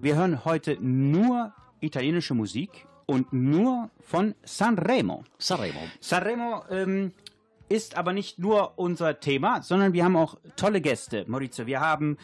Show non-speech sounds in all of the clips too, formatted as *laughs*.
Wir hören heute nur italienische Musik und nur von Sanremo. Sanremo. Sanremo ähm, ist aber nicht nur unser Thema, sondern wir haben auch tolle Gäste. Maurizio, wir haben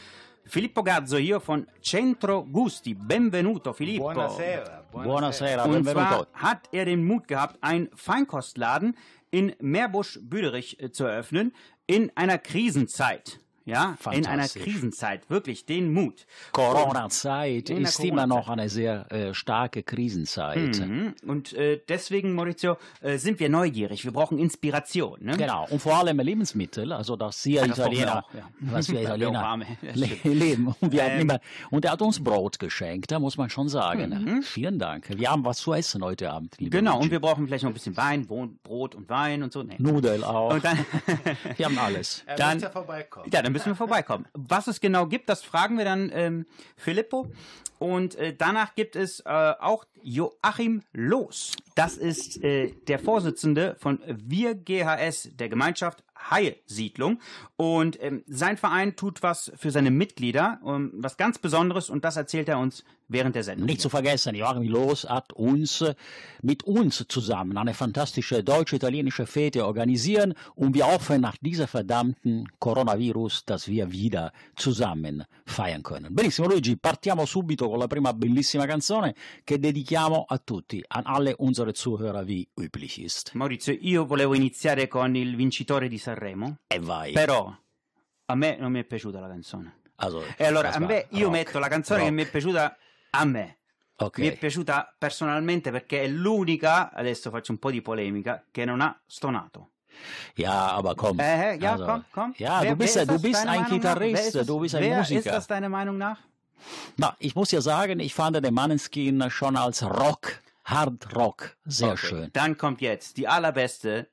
Filippo Gazzo hier von Centro Gusti. Benvenuto, Filippo. Buonasera. Buonasera, Und benvenuto. zwar hat er den Mut gehabt, einen Feinkostladen in Meerbusch-Büderich äh, zu eröffnen in einer Krisenzeit. Ja, in einer. Krisenzeit. Wirklich, den Mut. Corona-Zeit ist immer noch eine sehr äh, starke Krisenzeit. Mhm. Und äh, deswegen, Maurizio, äh, sind wir neugierig. Wir brauchen Inspiration. Ne? Genau, und vor allem Lebensmittel, also dass wir das brauchen wir Italiener, auch, ja. was *laughs* wir Italiener *laughs* leben. Und, wir haben Ähm. immer, und er hat uns Brot geschenkt, da muss man schon sagen. Mhm. Vielen Dank. Wir haben was zu essen heute Abend. liebe Genau, und Luigi. wir brauchen vielleicht noch ein bisschen Wein, Brot und Wein und so. Nee. Nudel auch. Und dann, *laughs* wir haben alles. Er Dann- ja vorbeikommen. ja, dann müssen wir vorbeikommen. Was es genau gibt, das fragen wir dann ähm, Filippo. Und äh, danach gibt es äh, auch Joachim Loos. Das ist äh, der Vorsitzende von Wir GHS, der Gemeinschaft Haie-Siedlung. Und ähm, sein Verein tut was für seine Mitglieder, ähm, was ganz Besonderes. Und das erzählt er uns während der Sendung. Nicht zu vergessen, Joachim Loos hat uns mit uns zusammen eine fantastische deutsch-italienische Fete organisieren und wir hoffen nach dieser verdammten Coronavirus, dass wir wieder zusammen feiern können. Benissimo Luigi, partiamo subito con la prima bellissima canzone che dedichiamo a tutti, an alle unsere Zuhörer wie üblich ist. Maurizio, io volevo iniziare con il vincitore di Sanremo, E vai. però a me non mi è piaciuta la canzone. Also, E allora a me io rock, metto la canzone che rock. mi è piaciuta a me. Ok. Mi è piaciuta personalmente perché è l'unica, adesso faccio un po' di polemica, che non ha stonato. Ja, aber komm. Äh, ja, Also, komm, komm. Ja, Wer- du bist, du bist ein Meinung Gitarrist, das? du bist ein Wer Musiker. ist das deiner Meinung nach? Na, ich muss ja sagen, ich fand den Maneskin schon als Rock, Hard Rock sehr Okay, schön. Dann kommt jetzt die allerbeste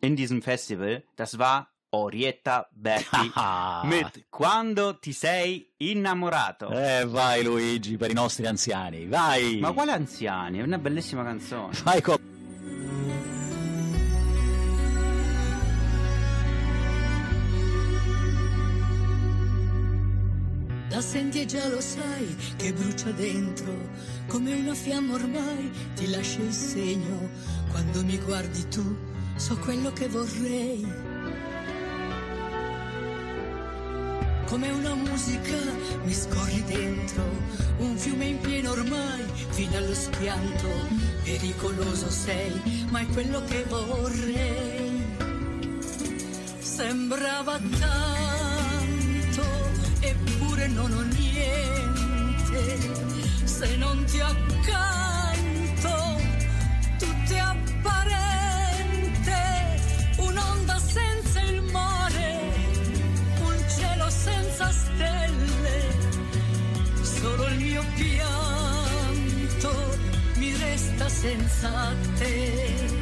in diesem Festival. Das war Orietta Berti *laughs* mit Quando ti sei innamorato. Eh, vai Luigi, per i nostri anziani, vai! Ma quale anziani? È una bellissima canzone. Vai con... Da senti e già lo sai che brucia dentro, come una fiamma ormai ti lascia il segno. Quando mi guardi tu, so quello che vorrei. Come una musica mi scorri dentro, un fiume in pieno ormai, fino allo schianto. Pericoloso sei, ma è quello che vorrei sembrava tanto, eppure non ho niente. Se non ti accanto, senza te.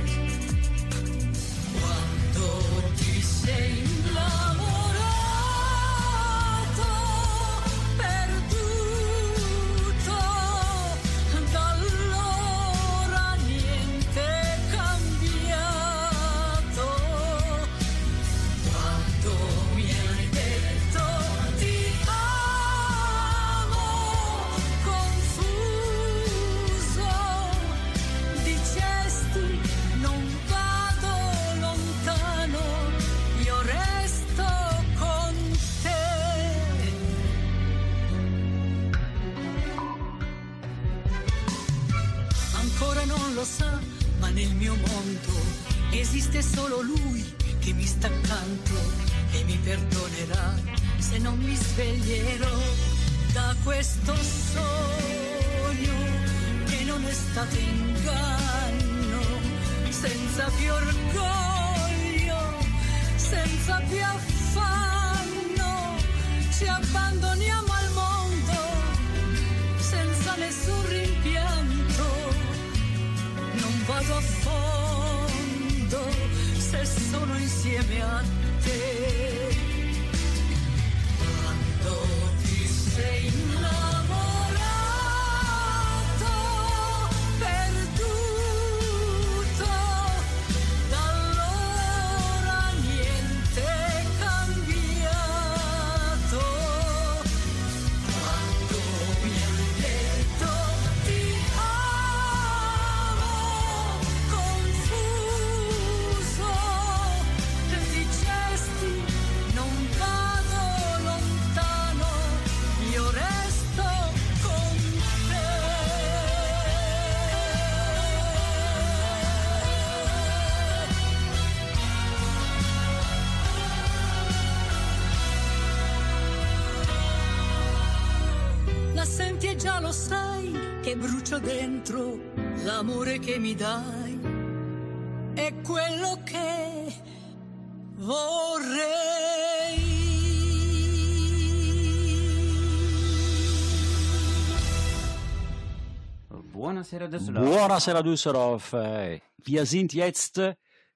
L'amore che mi dai. È quello che vorrei. Buonasera Düsseldorf. Buonasera Düsseldorf. Äh, Wir sind jetzt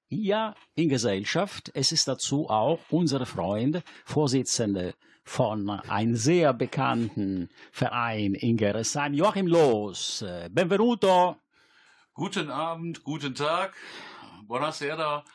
hier in Gesellschaft. Es ist dazu auch unser Freund, Vorsitzende von einem sehr bekannten Verein in Gerresheim, Joachim Loos. Äh, Benvenuto. Guten Abend, guten Tag. Buonasera.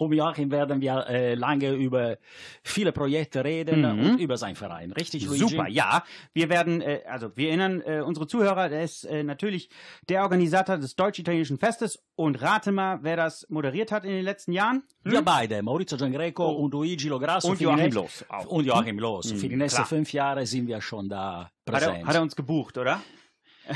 Um Joachim werden wir äh, lange über viele Projekte reden Mhm. und über seinen Verein. Richtig, Luigi? Super, ja. Wir werden, äh, also wir erinnern äh, unsere Zuhörer, er ist äh, natürlich der Organisator des Deutsch-Italienischen Festes und rate mal, wer das moderiert hat in den letzten Jahren. Wir beide, Maurizio Giangreco Oh. und Luigi Lograsso. Und Für die Joachim auch. Und Joachim Loos. Für die Mhm, nächsten fünf Jahre sind wir schon da Hat präsent. er, hat er uns gebucht, oder?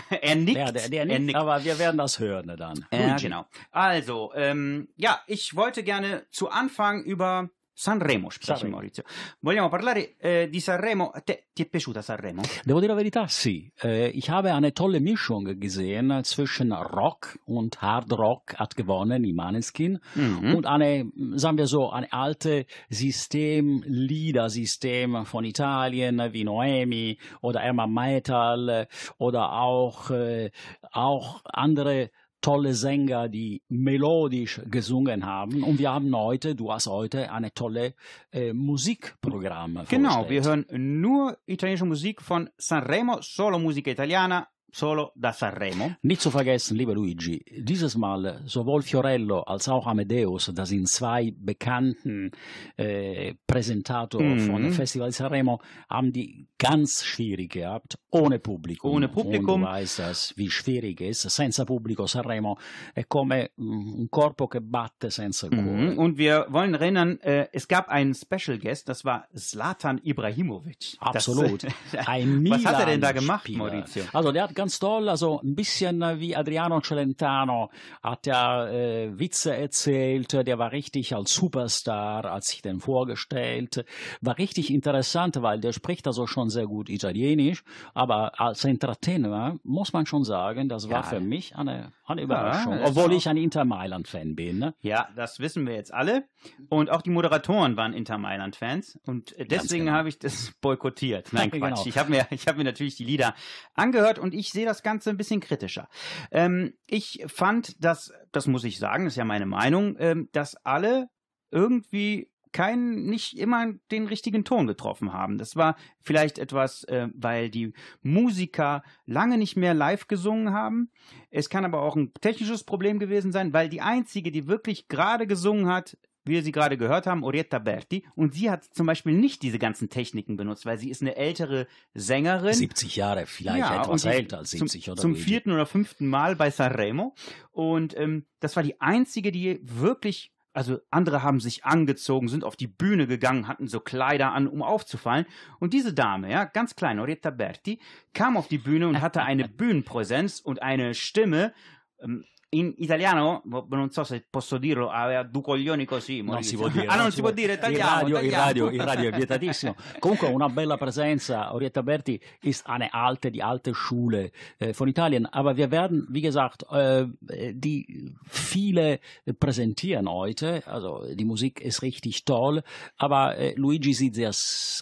*laughs* er nickt. ja, der, der er nicht, aber wir werden das hören dann. Ja, genau. Also, ähm, ja, ich wollte gerne zu Anfang über Sanremo sprechen, Sanremo. Maurizio. Vogliamo parlare eh, di Sanremo. A te, ti è piaciuta Sanremo? Devo dire la verità, sì. Äh, ich habe eine tolle Mischung gesehen zwischen Rock und Hard Rock hat gewonnen im Maneskin Mhm. und eine, sagen wir so, eine alte System, Liedersystem von Italien wie Noemi oder Erma Metal oder auch, äh, auch andere tolle Sänger, die melodisch gesungen haben. Und wir haben heute, du hast heute eine tolle äh, Musikprogramm Genau, wir vorgestellt. hören nur italienische Musik von Sanremo, solo musica italiana, solo da Sanremo. Nicht zu vergessen, lieber Luigi, dieses Mal sowohl Fiorello als auch Amadeus, das sind zwei bekannten äh, Präsentatoren Mhm. von Festival Sanremo, haben die ganz schwierig gehabt, ohne Publikum. Ohne Publikum. Und du weißt das, wie schwierig es ist. Senza pubblico Sanremo è come mm, un corpo che batte senza cuore. Mhm. Und wir wollen erinnern, äh, es gab einen Special Guest, das war Zlatan Ibrahimovic. Absolut. Das, *laughs* Ein Was hat er denn da gemacht, Maurizio? Also der hat ganz toll, also ein bisschen wie Adriano Celentano hat er äh, Witze erzählt, der war richtig als Superstar, als sich den vorgestellt, war richtig interessant, weil der spricht also schon sehr gut Italienisch, aber als Entertainer muss man schon sagen, das war Ja. für mich eine, eine Überraschung, ist obwohl ich ein Inter Mailand Fan bin. Ne? Ja, das wissen wir jetzt alle. Und auch die Moderatoren waren Inter Mailand-Fans. Und deswegen genau. habe ich das *laughs* boykottiert. Nein, *laughs* Genau. Quatsch. Ich habe mir, ich habe mir natürlich die Lieder angehört und ich sehe das Ganze ein bisschen kritischer. Ähm, ich fand, dass, das muss ich sagen, ist ja meine Meinung, ähm, dass alle irgendwie keinen, nicht immer den richtigen Ton getroffen haben. Das war vielleicht etwas, äh, weil die Musiker lange nicht mehr live gesungen haben. Es kann aber auch ein technisches Problem gewesen sein, weil die einzige, die wirklich gerade gesungen hat, wie wir sie gerade gehört haben, Orietta Berti, und sie hat zum Beispiel nicht diese ganzen Techniken benutzt, weil sie ist eine ältere Sängerin. 70 Jahre, vielleicht Ja, etwas älter als 70 zum, oder Zum vierten oder fünften Mal bei Sanremo. Und ähm, das war die einzige, die wirklich, also andere haben sich angezogen, sind auf die Bühne gegangen, hatten so Kleider an, um aufzufallen. Und diese Dame, ja, ganz klein, Orietta Berti, kam auf die Bühne und hatte eine *laughs* Bühnenpräsenz und eine Stimme. Ähm, in italiano, non so se posso dirlo, aveva due coglioni così. Non si può dire. Ah, non si può dire, Il tagliamo, radio, il tagliamo. radio, il radio è vietatissimo. *laughs* Comunque una bella Präsenza. Orietta Berti ist eine alte, die alte Schule äh, von Italien. Aber wir werden, wie gesagt, äh, die viele präsentieren heute. Also die Musik ist richtig toll. Aber äh, Luigi sieht sehr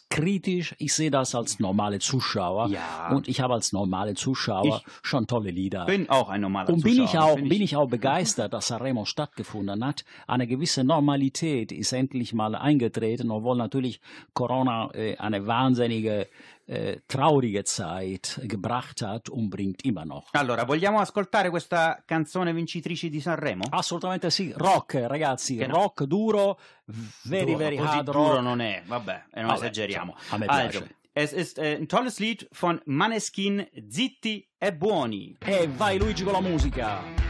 kritisch. Ich sehe das als normale Zuschauer. Ja. Und ich habe als normale Zuschauer schon tolle Lieder. Bin auch ein normaler Und bin ich Zuschauer, auch, bin bin ich auch begeistert, dass Sanremo stattgefunden hat. Eine gewisse Normalität ist endlich mal eingetreten, obwohl natürlich Corona äh, eine wahnsinnige, äh, traurige Zeit gebracht hat und bringt immer noch. Allora, vogliamo ascoltare questa canzone vincitrice di Sanremo? Assolutamente sì, rock ragazzi, Che no. rock duro, very Duro, very hard duro rock. non è, vabbè, e non Vabbè, esageriamo. a me Also, piace. es ist ein tolles Lied von Maneskin, Zitti e Buoni. E vai Luigi con la musica.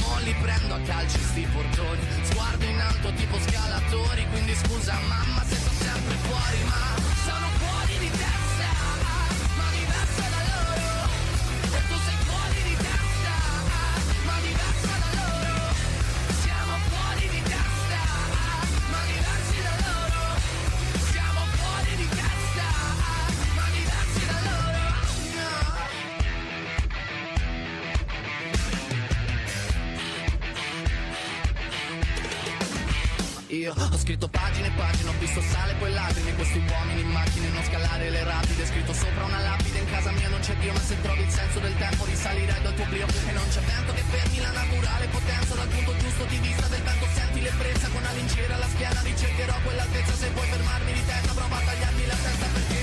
Mo prendo a calci sti portoni. Sguardo in alto tipo scalatori Quindi scusa mamma se sto sempre fuori visto sale poi lacrime. Questi uomini in macchine, non scalare le rapide. Scritto sopra una lapide, in casa mia non c'è Dio Ma se trovi il senso del tempo risalirai dal tuo oblio E non c'è vento che fermi la naturale potenza. Dal punto giusto di vista del vento senti l'ebbrezza. Con una lincera alla schiena ricercherò quell'altezza. Se vuoi fermarmi di testa prova a tagliarmi la testa perché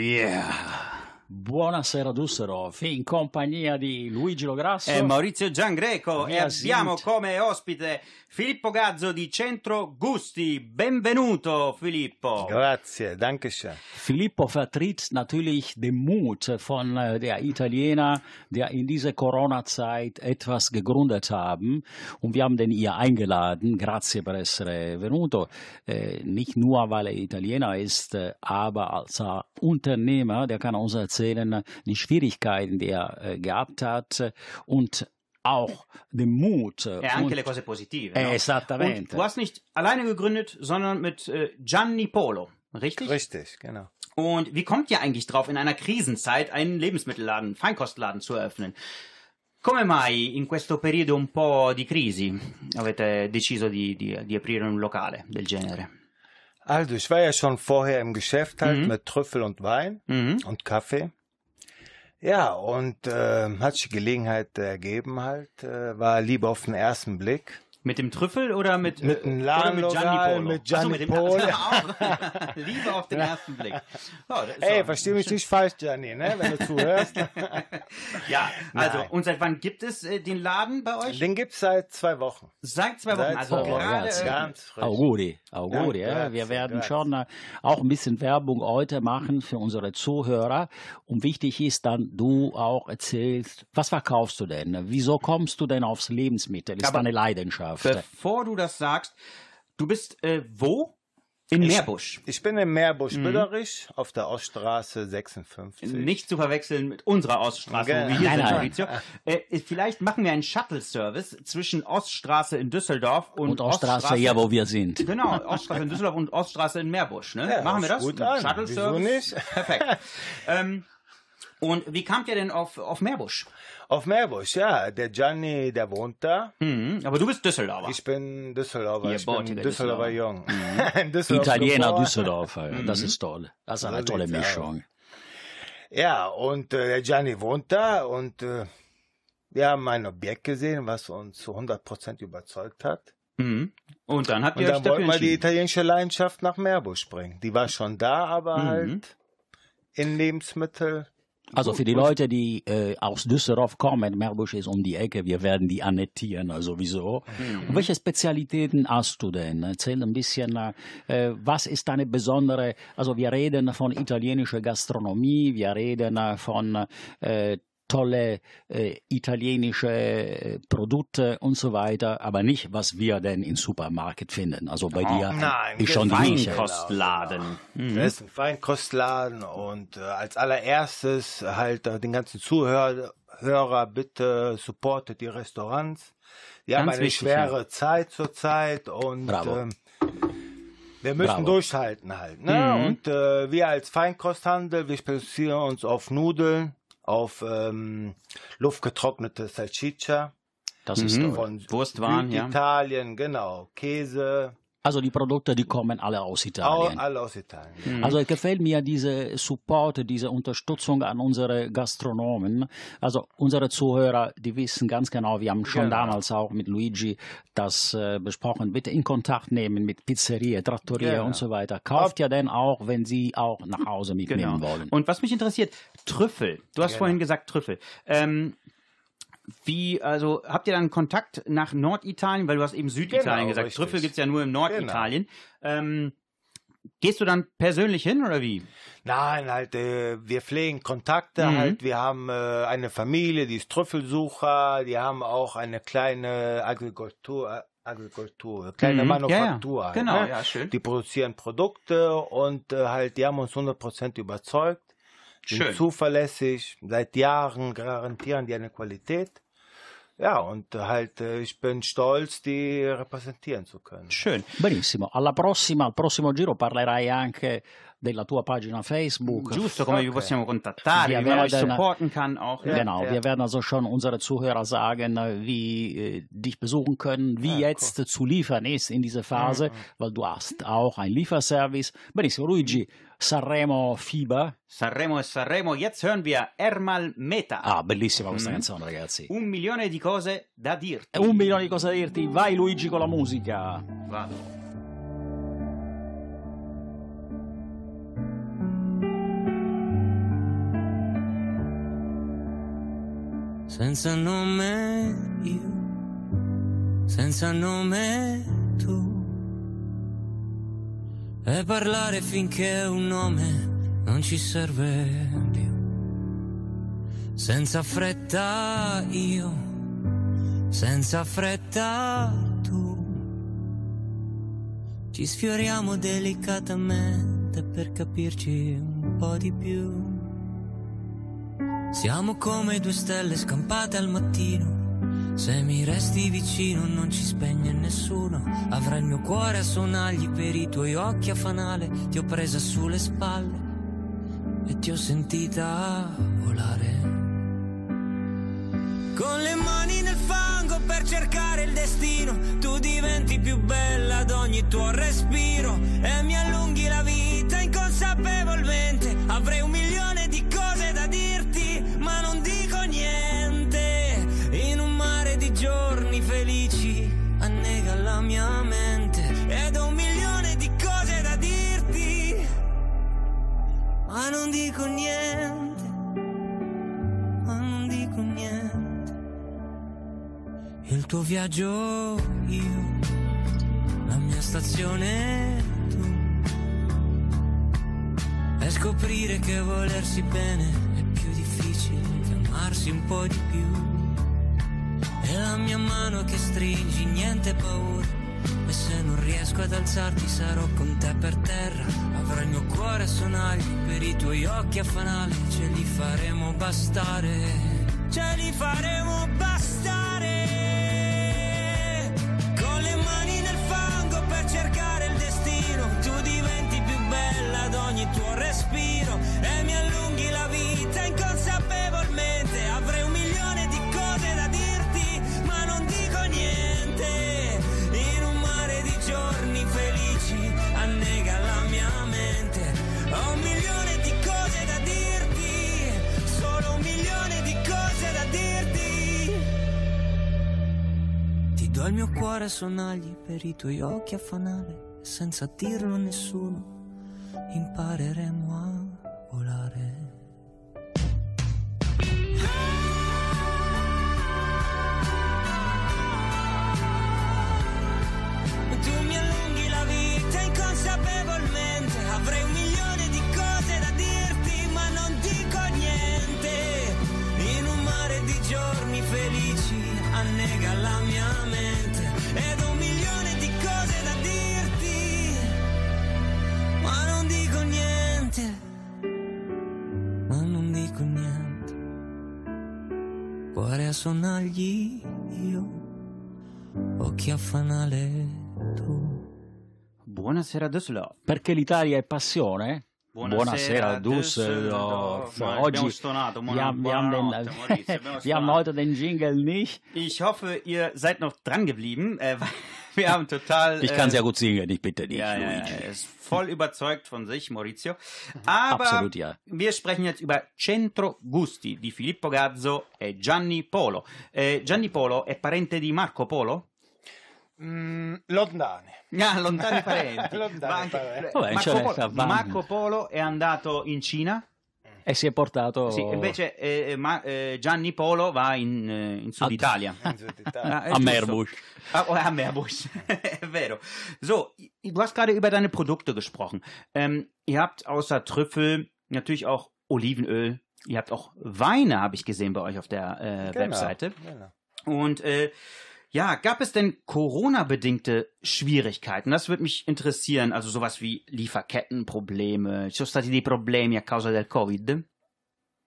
yeah. Buonasera Düsseldorf, in compagnia di Luigi Lograsso. E Maurizio Giangreco e Wir abbiamo come ospite Filippo Gazzo di Centro Gusti. Benvenuto Filippo. Grazie, danke schön. Filippo vertritt natürlich den Mut von äh, der Italiener, der in dieser Corona-Zeit etwas gegründet haben. Und wir haben den hier eingeladen. Grazie per essere venuto. Äh, nicht nur, weil er Italiener ist, äh, aber als Unternehmer, der kann uns erzählen, äh, die Schwierigkeiten, die er äh, gehabt hat äh, und auch den Mut. äh, E anche und, le cose positive. Eh, no? esattamente. Und du hast nicht alleine gegründet, sondern mit äh, Gianni Polo, richtig? Richtig, genau. Und wie kommt ihr eigentlich drauf, in einer Krisenzeit einen Lebensmittelladen, Feinkostladen zu eröffnen? Come mai in questo periodo un po' di crisi avete deciso di, di, di aprire un locale del genere? Also, ich war ja schon vorher im Geschäft halt Mhm. mit Trüffel und Wein Mhm. und Kaffee. Ja, und äh, hat sich Gelegenheit ergeben halt, äh, war Liebe auf den ersten Blick. Mit dem Trüffel oder mit, Mit dem oder mit Gianni Ladenlokal, Polo? mit Ach so, Gianni. *laughs* *laughs* Liebe auf den ersten Blick. Oh, Ey, doch- versteh mich nicht falsch, Gianni, ne, wenn du zuhörst. *laughs* Ja, also, Nein. und seit wann gibt es äh, den Laden bei euch? Den gibt's seit zwei Wochen. Seit zwei Wochen, Seit also zwei Wochen. gerade. Ganz, Ganz frisch. Auguri, Auguri. Ja, ja. Wir werden schon äh, auch ein bisschen Werbung heute machen für unsere Zuhörer. Und wichtig ist dann, du auch erzählst, was verkaufst du denn? Wieso kommst du denn aufs Lebensmittel? Ist Aber deine Leidenschaft. Bevor du das sagst, du bist äh, wo? In Meerbusch. Ich bin in Meerbusch-Büllerich auf der Oststraße 56. Nicht zu verwechseln mit unserer Oststraße, wo wir Genau. hier Nein, sind, nein. Maurizio. *laughs* Äh, vielleicht machen wir einen Shuttle-Service zwischen Oststraße in Düsseldorf und, Und Oststraße, ja, wo wir sind. Genau, Oststraße in Düsseldorf und Oststraße in Meerbusch. Ne? Ja, Machen wir das? Shuttle-Service? Wieso nicht? Perfekt. *laughs* ähm, Und wie kamt ihr denn auf, auf Meerbusch? Auf Meerbusch, ja. Der Gianni, der wohnt da. Mhm, aber du bist Düsseldorfer. Ich bin Düsseldorfer. Ihr ich bin Düsseldorfer Düsseldorfer. Jung. *laughs* In Düsseldorf Italiener geboren. Düsseldorfer, das ist toll. Das ist eine So tolle aus. Mischung. Ja, und äh, der Gianni wohnt da und äh, wir haben ein Objekt gesehen, was uns zu 100% überzeugt hat. Mhm. Und dann habt Und ihr euch dann dafür wollten wir die italienische Leidenschaft nach Meerbusch bringen. Die war schon da, aber Mhm. halt in Lebensmittel. Also für die Leute, die äh, aus Düsseldorf kommen, Meerbusch ist um die Ecke, wir werden die annektieren, also sowieso. Und welche Spezialitäten hast du denn? Erzähl ein bisschen, äh, was ist deine besondere, also wir reden von italienischer Gastronomie, wir reden äh, von äh, tolle äh, italienische äh, Produkte und so weiter, aber nicht, was wir denn im Supermarkt finden. Also bei dir nein, ist schon. Feinkostladen. Mhm. Das ist ein Feinkostladen und äh, als allererstes halt äh, den ganzen Zuhörer Hörer, bitte supportet die Restaurants. Die haben Ganz eine wichtig, schwere Zeit zurzeit und ähm, wir müssen Bravo. durchhalten halt. Ne? Mhm. Und äh, wir als Feinkosthandel, wir spezialisieren uns auf Nudeln, auf ähm, luftgetrocknete Salsiccia Das ist Mhm. von Wurstwaren, ja. Italien, genau, Käse, Also die Produkte, die kommen alle aus au, Italien. alle aus Italien. Mhm. Also es gefällt mir diese Support, diese Unterstützung an unsere Gastronomen. Also unsere Zuhörer, die wissen ganz genau, wir haben schon Genau. damals auch mit Luigi das äh, besprochen. Bitte in Kontakt nehmen mit Pizzeria, Trattoria Genau. und so weiter. Kauft ja dann auch, wenn Sie auch nach Hause mitnehmen Genau. wollen. Und was mich interessiert, Trüffel. Du hast Genau. vorhin gesagt Trüffel. Ähm, wie, also habt ihr dann Kontakt nach Norditalien, weil du hast eben Süditalien Genau, gesagt. richtig. Genau. Trüffel gibt's ja nur im Norditalien. Ähm, gehst du dann persönlich hin oder wie? Nein, halt, äh, wir pflegen Kontakte Mhm. halt. Wir haben äh, eine Familie, die ist Trüffelsucher. Die haben auch eine kleine Agrikultur, äh, Agrikultur, kleine Mhm. Manufaktur. Ja, ja. halt, Genau, ne? ja, schön. Die produzieren Produkte und äh, halt, die haben uns 100% überzeugt. Sind Schön. zuverlässig, seit Jahren garantieren die eine Qualität. Ja, und halt, äh, ich bin stolz, die repräsentieren zu können. Schön. Benissimo. Alla prossima, al prossimo giro parlerai anche della tua pagina Facebook. Giusto, come vi Okay. possiamo contattare, Wir wie man euch supporten kann auch. Ja. Genau, ja. wir werden also schon unsere Zuhörer sagen, wie äh, dich besuchen können, wie Ja, jetzt zu liefern ist in dieser Phase, weil du hast auch ein Lieferservice. Benissimo, Luigi, Sanremo Fieber. Sanremo e Sanremo. Jetzt hören wir Ermal Meta. Ah, bellissima questa Mhm. canzone, ragazzi. Un milione di cose da dirti. Un milione di cose da dirti, vai Luigi con la musica. Vado. Senza nome io, senza nome tu. E parlare finché un nome non ci serve più. Senza fretta io, senza fretta tu. Ci sfioriamo delicatamente per capirci un po' di più. Siamo come due stelle scampate al mattino. Se mi resti vicino non ci spegne nessuno. Avrai il mio cuore a sonagli per i tuoi occhi a fanale. Ti ho presa sulle spalle e ti ho sentita volare. Con le mani nel fango per cercare il destino, tu diventi più bella ad ogni tuo respiro e mi allunghi la vita inconsapevolmente. Avrei un milione ma non dico niente. Ma non dico niente. Il tuo viaggio io, la mia stazione tu. E scoprire che volersi bene è più difficile che amarsi un po' di più. E la mia mano che stringi, niente paura. Se non riesco ad alzarti sarò con te per terra. Avrò il mio cuore a sonagli per i tuoi occhi a fanale. Ce li faremo bastare. Ce li faremo bastare. Con le mani nel fango per cercare il destino. Tu diventi più bella ad ogni tuo respiro. Do il mio cuore sonagli per i tuoi occhi a fanale senza dirlo a nessuno impareremo a niente. Ma non dico niente. Cuore a sonagli io, occhi a fanale tu. Buonasera Düsseldorf. Perché l'Italia è passione? Buonasera, Düsseldorf. Düsseldorf. Abbiamo Oggi stonato, wir haben, wir haben, den, Maurizio, abbiamo wir haben heute den Jingle nicht. Ich hoffe, ihr seid noch dran geblieben. Äh, *laughs* weil wir haben total. Ich kann äh, sehr gut singen, ich bitte dich, Ja, ja, ja, Luigi. er ist voll überzeugt von sich, Maurizio. Aber Absolut, ja. wir sprechen jetzt über Centro Gusti di Filippo Gazzo e Gianni Polo. Eh, Gianni Polo è parente di Marco Polo? Mm, lontane. Ah, lontani parenti. *laughs* Lontani Ma anche- parenti. Vabbè, Marco, cioè, Polo, Marco Polo è andato in Cina? E si è portato... Sì, invece eh, ma- eh, Gianni Polo va in, eh, in Sud Ah, Italia. *laughs* In Süditalien. Ah, è a giusto. Meerbusch. Ah, oh, a Meerbusch. *laughs* È vero. So, du hast gerade über deine Produkte gesprochen. Ähm, ihr habt außer Trüffel natürlich auch Olivenöl. Ihr habt auch Weine, habe ich gesehen bei euch auf der äh, Genau, Webseite. Genau. Und äh, ja, gab es denn Corona-bedingte Schwierigkeiten? Das würde mich interessieren. Also sowas wie Lieferkettenprobleme. Ci sono stati dei problemi a causa del Covid?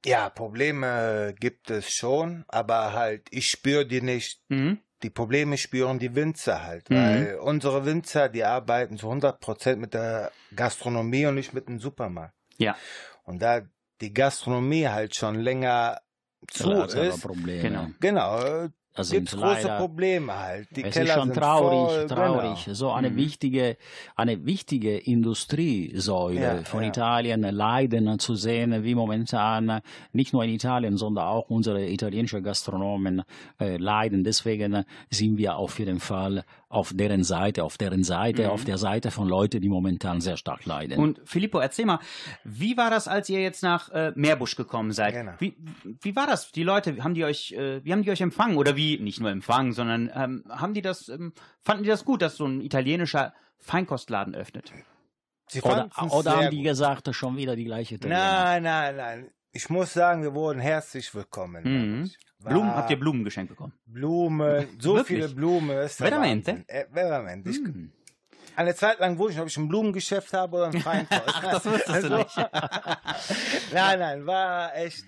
Ja, Probleme gibt es schon, aber halt, ich spüre die nicht. Mhm. Die Probleme spüren die Winzer halt, Mhm. weil unsere Winzer, die arbeiten zu 100% mit der Gastronomie und nicht mit dem Supermarkt. Ja. Und da die Gastronomie halt schon länger zu ist, Probleme. Genau. genau, gibt's sind große Probleme halt. Die es Keller ist schon traurig, voll, traurig. Genau. So eine Mhm. wichtige, eine wichtige Industriesäule Ja, von ja. Italien leiden zu sehen, wie momentan nicht nur in Italien, sondern auch unsere italienischen Gastronomen äh, leiden. Deswegen sind wir auf jeden Fall auf deren Seite, auf deren Seite, Mhm. auf der Seite von Leuten, die momentan sehr stark leiden. Und Filippo, erzähl mal, wie war das, als ihr jetzt nach äh, Meerbusch gekommen seid? Genau. Wie, wie war das? Die Leute, haben die euch, äh, wie haben die euch empfangen? Oder wie, nicht nur empfangen, sondern ähm, haben die das, ähm, fanden die das gut, dass so ein italienischer Feinkostladen öffnet? Sie oder oder haben die gut. gesagt, schon wieder die gleiche Italiener? Nein, nein, nein. Ich muss sagen, wir wurden herzlich willkommen. Mhm. Blumen, habt ihr Blumen geschenkt bekommen? Blumen, so Wirklich? viele Blumen. Veramente? Äh, veramente. Hm. Eine Zeit lang wusste ich, ob ich ein Blumengeschäft habe oder ein *laughs* Feinkostladen. das wusstest du nicht. *laughs* nein, nein, war echt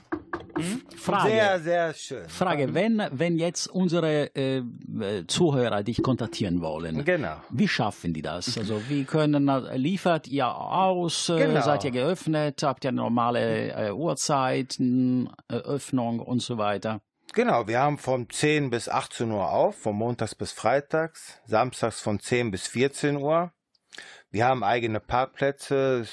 Frage. sehr, sehr schön. Frage, wenn, wenn jetzt unsere äh, äh, Zuhörer dich kontaktieren wollen, Genau. Wie schaffen die das? Also wie können äh, liefert ihr aus? Äh, Genau. Seid ihr geöffnet? Habt ihr normale äh, Uhrzeiten, Öffnung und so weiter? Genau, wir haben von 10 bis 18 Uhr auf, von montags bis freitags, samstags von 10 bis 14 Uhr. Wir haben eigene Parkplätze.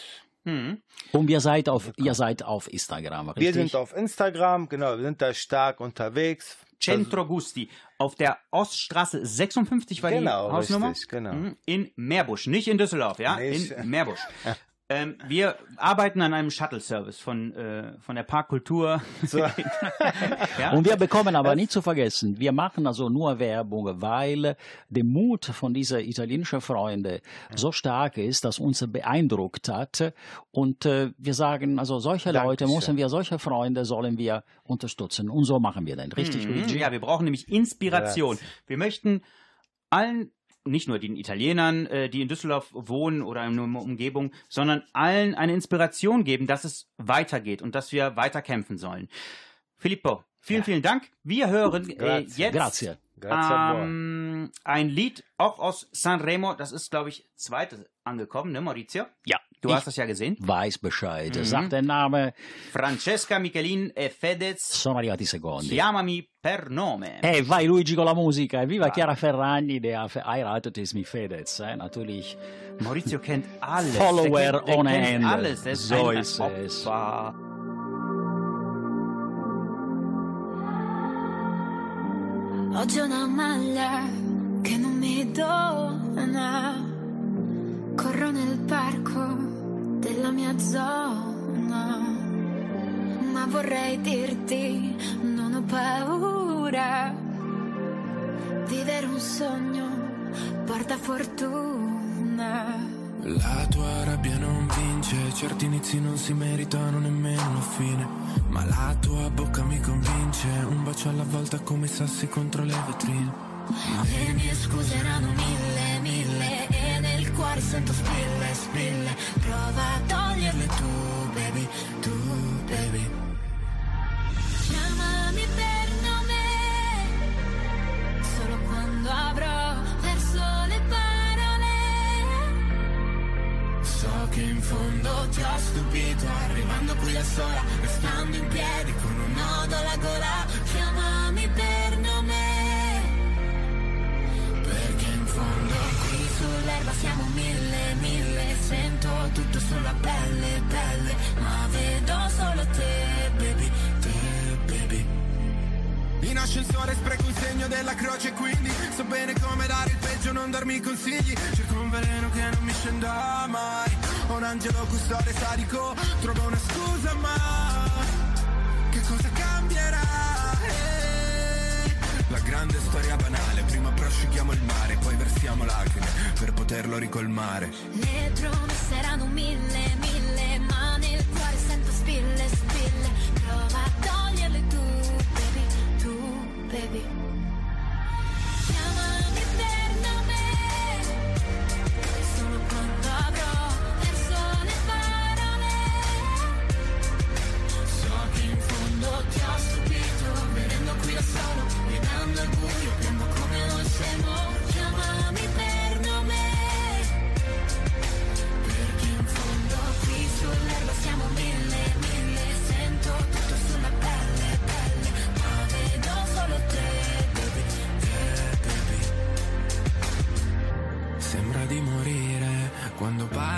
Mhm. Und ihr seid auf ihr seid auf Instagram, richtig? Wir sind auf Instagram, genau, wir sind da stark unterwegs. Centro Gusti auf der Oststraße 56 war Genau, die Hausnummer. richtig, genau. Mhm. In Meerbusch, nicht in Düsseldorf, ja, Nicht. in Meerbusch. *laughs* Ähm, wir arbeiten an einem Shuttle-Service von, äh, von der Parkkultur. So. *laughs* ja? Und wir bekommen aber nicht zu vergessen, wir machen also nur Werbung, weil der Mut von dieser italienischen Freunde so stark ist, dass uns beeindruckt hat. Und äh, wir sagen, also solche Leute Dankeschön. müssen wir, solche Freunde sollen wir unterstützen. Und so machen wir dann. Richtig, Mhm. Ja, wir brauchen nämlich Inspiration. Wir möchten allen, nicht nur den Italienern, äh, die in Düsseldorf wohnen oder in der Umgebung, sondern allen eine Inspiration geben, dass es weitergeht und dass wir weiter kämpfen sollen. Filippo, vielen, vielen Dank. Wir hören äh, jetzt Grazie. Grazie ähm, ein Lied auch aus Sanremo. Das ist, glaube ich, zweites angekommen, ne, Maurizio? Ja. Du ich hast das ja gesehen. weiß Bescheid. Mhm. Sagt der Name, Francesca Michelin e Fedez, sono arrivati i secondi. chiamami per nome. Eh, vai Luigi con la musica. Evviva Chiara Ferragni, der verheiratet ist mit Fedez. Eh? Natürlich. Maurizio kennt alles. Follower der kennt, der ohne kennt Ende. alles. Ist So ist es. Opfer. Oggi ho una maglia che non mi dona. Corro nel parco della mia zona, ma vorrei dirti non ho paura. Vivere un sogno porta fortuna. La tua rabbia non vince, certi inizi non si meritano nemmeno una fine. Ma la tua bocca mi convince, un bacio alla volta come sassi contro le vetrine. Le mie scuse erano mille, mille E cuore sento spille, spille. Prova a toglierle tu, baby, tu, baby. Chiamami per nome. Solo quando avrò perso le parole. So che in fondo ti ho stupito, arrivando qui da sola, restando in piedi con un nodo alla gola. Chiamami sull'erba siamo mille, mille Sento tutto sulla pelle, pelle Ma vedo solo te, baby, te, baby. In ascensore spreco un segno della croce quindi So bene come dare il peggio, non darmi consigli. Cerco un veleno che non mi scenda mai. Un angelo custode sadico Trovo una scusa ma Che cosa cambierà? Grande storia banale. Prima prosciughiamo il mare Poi versiamo lacrime Per poterlo ricolmare. Le promesse erano mille, mille Ma nel cuore sento spille, spille. Prova a toglierle tu, baby, tu, baby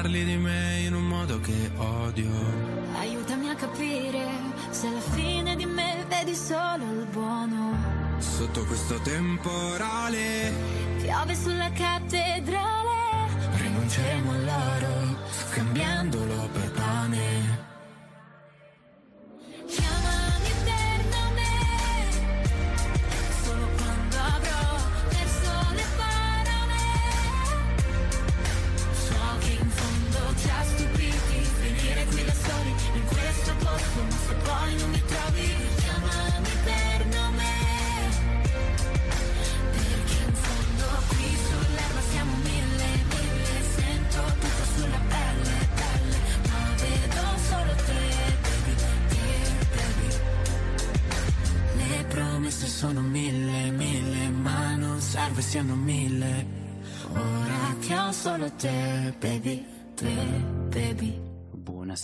parli di me in un modo che odio Aiutami a capire se alla fine di me vedi solo il buono. Sotto questo temporale Piove sulla cattedrale, Rinunceremo all'oro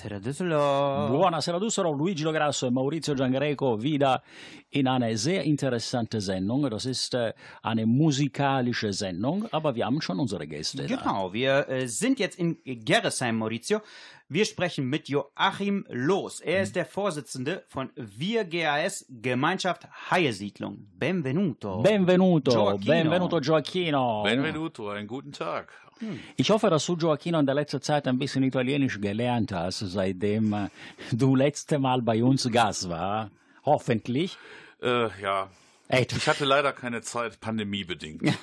Buonasera Düsseldorf. Buonasera Düsseldorf, Luigi Lograsso und Maurizio Giangreco wieder in eine sehr interessante Sendung. Das ist äh, eine musikalische Sendung, aber wir haben schon unsere Gäste. da. Genau, wir äh, sind jetzt in Gerresheim, Maurizio. Wir sprechen mit Joachim Loos. Er ist der Vorsitzende von Wir GAS Gemeinschaft Haie Siedlung. Benvenuto. Benvenuto, Gioacchino. benvenuto Gioacchino. Benvenuto, einen guten Tag. Ich hoffe, dass du Gioacchino in der letzten Zeit ein bisschen Italienisch gelernt hast, seitdem äh, du letzte Mal bei uns Gast war. Hoffentlich. Äh, ja, Ey, ich hatte leider keine Zeit, pandemiebedingt. *laughs*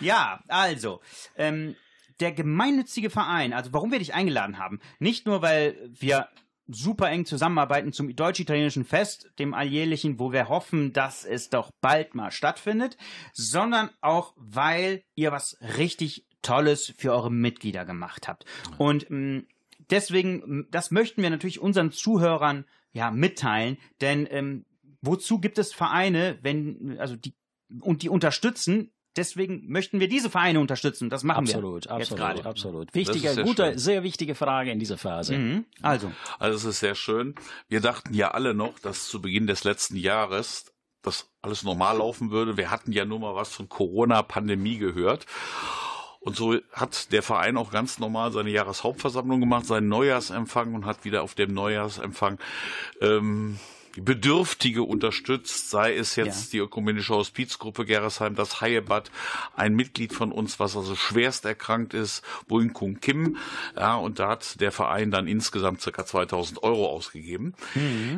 Ja, also, ähm, der gemeinnützige Verein, also warum wir dich eingeladen haben, nicht nur, weil wir super eng zusammenarbeiten zum deutsch-italienischen Fest, dem alljährlichen, wo wir hoffen, dass es doch bald mal stattfindet, sondern auch, weil ihr was richtig Tolles für eure Mitglieder gemacht habt. Und mh, deswegen, mh, das möchten wir natürlich unseren Zuhörern ja mitteilen, denn ähm, wozu gibt es Vereine, wenn, also die, und die unterstützen, deswegen möchten wir diese Vereine unterstützen. Das machen Absolut, wir absolut, absolut. Das Wichtige, ist sehr gute, schön. sehr wichtige Frage in dieser Phase. Mhm. Also, Also es ist sehr schön. Wir dachten ja alle noch, dass zu Beginn des letzten Jahres das alles normal laufen würde. Wir hatten ja nur mal was von Corona-Pandemie gehört. Und so hat der Verein auch ganz normal seine Jahreshauptversammlung gemacht, seinen Neujahrsempfang und hat wieder auf dem Neujahrsempfang ähm, Bedürftige unterstützt, sei es jetzt die ökumenische Hospizgruppe Gerresheim, das Hayebad, ein Mitglied von uns, was also schwerst erkrankt ist, Buin Kung Kim, ja, und da hat der Verein dann insgesamt circa 2000 Euro ausgegeben.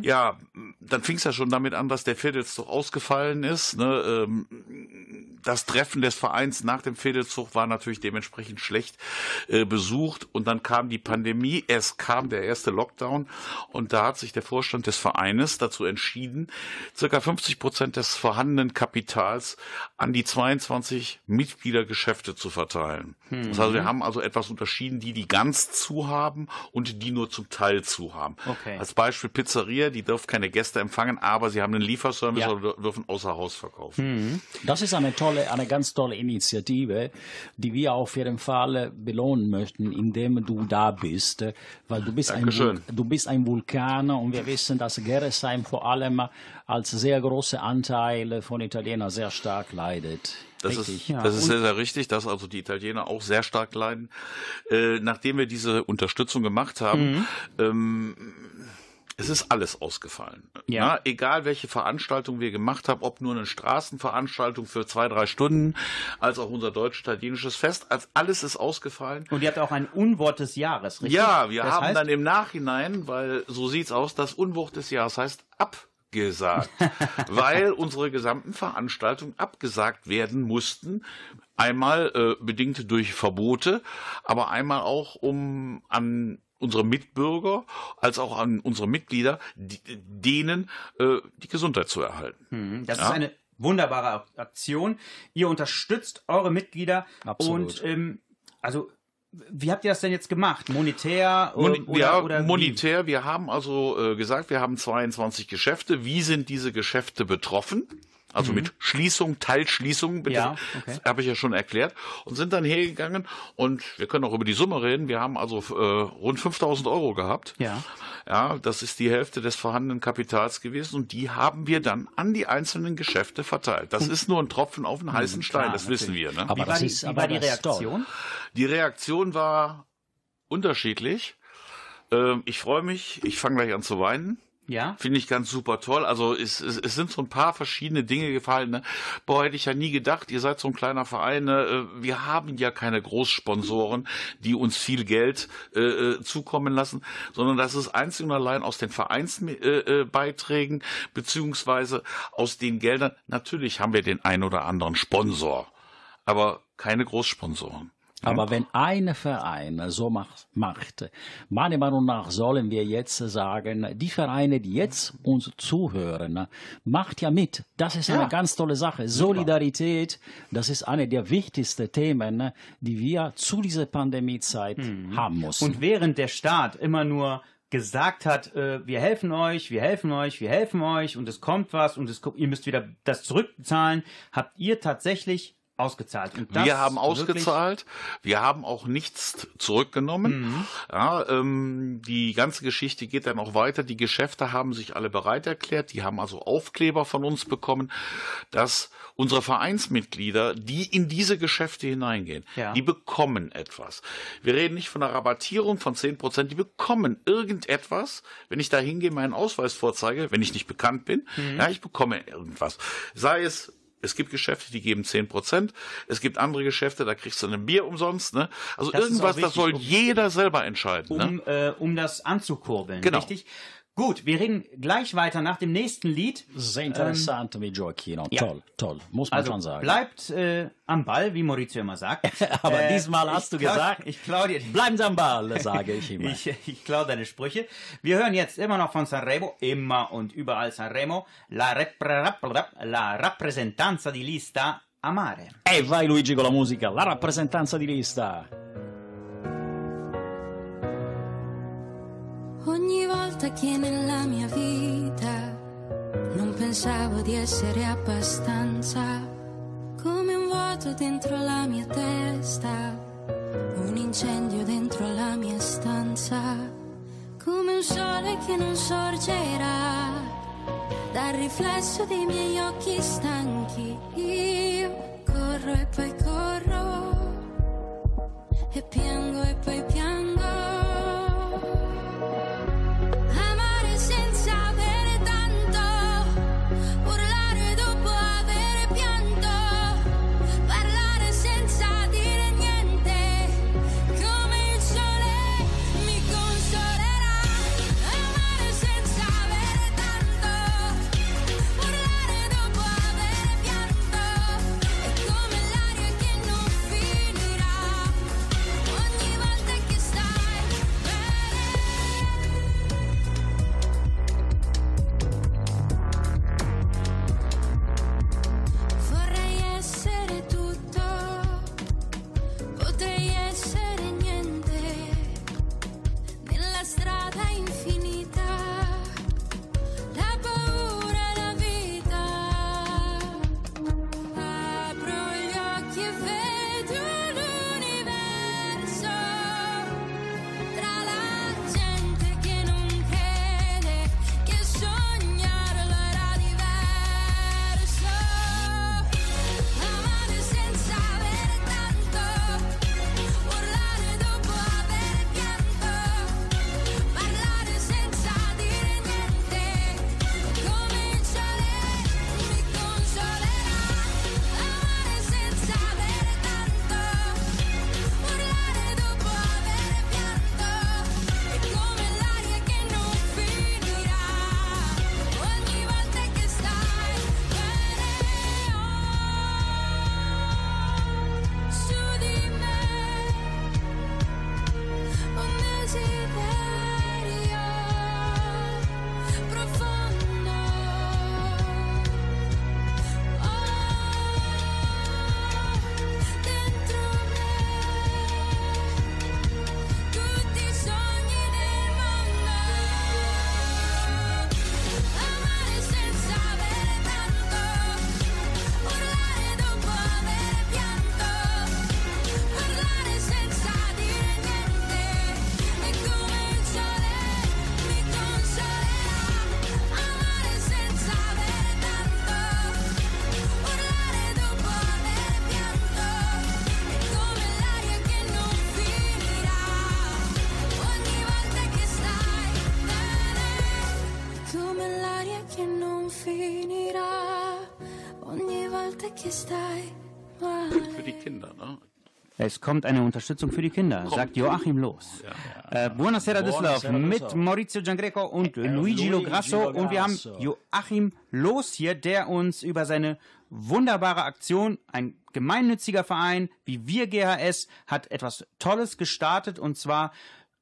Ja, dann fing es ja schon damit an, dass der Viertelzug ausgefallen ist. Ne? Ähm, das Treffen des Vereins nach dem Viertelzug war natürlich dementsprechend schlecht äh, besucht und dann kam die Pandemie, es kam der erste Lockdown und da hat sich der Vorstand des Vereines dazu entschieden, circa 50 Prozent des vorhandenen Kapitals an die 22 Mitgliedergeschäfte zu verteilen. Das heißt, wir haben also etwas unterschieden, die die ganz zu haben und die nur zum Teil zu haben. Okay. Als Beispiel Pizzeria, die dürfen keine Gäste empfangen, aber sie haben einen Lieferservice Ja. oder dürfen außer Haus verkaufen. Das ist eine tolle, eine ganz tolle Initiative, die wir auf jeden Fall belohnen möchten, indem du da bist, weil du bist, ein, Dankeschön. Vul- du bist ein Vulkan und wir wissen, dass Gerresheim vor allem als sehr großer Anteil von Italienern sehr stark leidet. Das Richtig. ist, das ist sehr, sehr richtig, dass also die Italiener auch sehr stark leiden. Äh, nachdem wir diese Unterstützung gemacht haben, ähm, es ist alles ausgefallen. Ja. Na, egal welche Veranstaltung wir gemacht haben, ob nur eine Straßenveranstaltung für zwei, drei Stunden, als auch unser deutsch-italienisches Fest, als alles ist ausgefallen. Und ihr habt auch ein Unwort des Jahres, richtig? Ja, wir Das haben heißt, dann im Nachhinein, weil so sieht's aus, das Unwort des Jahres heißt abgesagt, *laughs* weil unsere gesamten Veranstaltungen abgesagt werden mussten. Einmal äh, bedingt durch Verbote, aber einmal auch um an unsere Mitbürger als auch an unsere Mitglieder, die, denen äh, die Gesundheit zu erhalten. Das Ja. ist eine wunderbare Aktion. Ihr unterstützt eure Mitglieder Absolut. und ähm, also wie habt ihr das denn jetzt gemacht? Monetär äh, Moni oder, ja, oder monetär. Wir haben also äh, gesagt, wir haben 22 Geschäfte. Wie sind diese Geschäfte betroffen? Also mit Schließung, Teilschließung, bitte, Mhm. Ja, okay. habe ich ja schon erklärt. Und sind dann hergegangen und wir können auch über die Summe reden. Wir haben also äh, rund 5000 Euro gehabt. Ja. Ja, das ist die Hälfte des vorhandenen Kapitals gewesen und die haben wir dann an die einzelnen Geschäfte verteilt. Das ist nur ein Tropfen auf einen heißen Stein, klar, das wissen wir. Ne? Aber Wie war das die, ist, wie aber war die. Reaktion? Die Reaktion war unterschiedlich. Ähm, ich freue mich, ich fange gleich an zu weinen. Ja. Finde ich ganz super toll. Also es, es, es sind so ein paar verschiedene Dinge gefallen. Ne? Boah, hätte ich ja nie gedacht, ihr seid so ein kleiner Verein. Ne? Äh, Wir haben ja keine Großsponsoren, die uns viel Geld äh, äh, zukommen lassen, sondern das ist einzig und allein aus den Vereinsbeiträgen äh, äh, beziehungsweise aus den Geldern. Natürlich haben wir den ein oder anderen Sponsor, aber keine Großsponsoren. Aber wenn ein Verein so macht, macht, meiner Meinung nach sollen wir jetzt sagen, die Vereine, die jetzt uns zuhören, macht ja mit. Das ist Ja. eine ganz tolle Sache. Solidarität, das ist eine der wichtigsten Themen, die wir zu dieser Pandemiezeit haben müssen. Und während der Staat immer nur gesagt hat, äh, wir helfen euch, wir helfen euch, wir helfen euch und es kommt was und es, ihr müsst wieder das zurückzahlen, habt ihr tatsächlich ausgezahlt. Wir haben ausgezahlt, wir haben auch nichts zurückgenommen. Mhm. Ja, ähm, die ganze Geschichte geht dann auch weiter. Die Geschäfte haben sich alle bereit erklärt. Die haben also Aufkleber von uns bekommen, dass unsere Vereinsmitglieder, die in diese Geschäfte hineingehen, Ja. die bekommen etwas. Wir reden nicht von einer Rabattierung von 10 Prozent, die bekommen irgendetwas, wenn ich da hingehe, meinen Ausweis vorzeige, wenn ich nicht bekannt bin, Mhm. ja, ich bekomme irgendwas. Sei es es gibt Geschäfte, die geben 10 Prozent. Es gibt andere Geschäfte, da kriegst du ein Bier umsonst. Ne? Also Das irgendwas, das soll wichtig, jeder selber entscheiden. Ne? um, äh, um das anzukurbeln. Genau. Richtig? Gut, wir reden gleich weiter nach dem nächsten Lied. Sehr interessant mit Gioacchino. ja. Toll, toll, muss man Also schon sagen. bleibt äh, am Ball, wie Maurizio immer sagt. *laughs* Aber Äh, diesmal hast du klau- gesagt, Ich klau dir bleiben Sie am Ball, *laughs* sage ich immer. Ich, ich klaue deine Sprüche. Wir hören jetzt immer noch von Sanremo, immer und überall Sanremo, la, la rappresentanza di lista Amare. E vai Luigi con la musica, la rappresentanza di lista. Ogni volta che nella mia vita non pensavo di essere abbastanza, come un vuoto dentro la mia testa, un incendio dentro la mia stanza, come un sole che non sorgerà dal riflesso dei miei occhi stanchi. Io corro e poi corro e piango e poi piango. Es kommt eine Unterstützung für die Kinder, sagt Joachim Los. Äh, Buonasera Düsseldorf mit. Maurizio Giangreco und Luigi Luigi Lograsso. Lograsso. Und wir haben Joachim Los hier, der uns über seine wunderbare Aktion, ein gemeinnütziger Verein wie wir GHS, hat etwas Tolles gestartet und zwar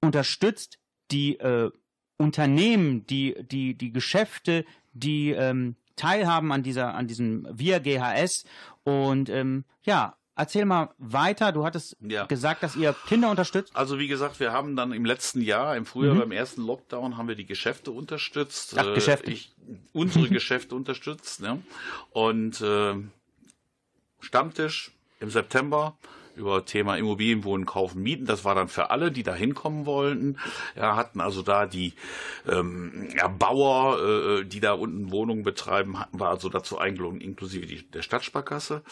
unterstützt die äh, Unternehmen, die, die, die Geschäfte, die ähm, teilhaben an dieser, an diesem Wir GHS. Und ähm, ja, erzähl mal weiter. Du hattest Ja. gesagt, dass ihr Kinder unterstützt. Also wie gesagt, wir haben dann im letzten Jahr, im Frühjahr beim ersten Lockdown, haben wir die Geschäfte unterstützt. Mhm. Ach, Äh, Geschäfte. Ich, unsere Geschäfte unterstützt. Ne? Und äh, Stammtisch im September über Thema Immobilien, Wohnen, Kaufen, Mieten. Das war dann für alle, die da hinkommen wollten. Ja, hatten also da die ähm, ja, Bauer, äh, die da unten Wohnungen betreiben, hatten wir also dazu eingeladen, inklusive die, der Stadtsparkasse.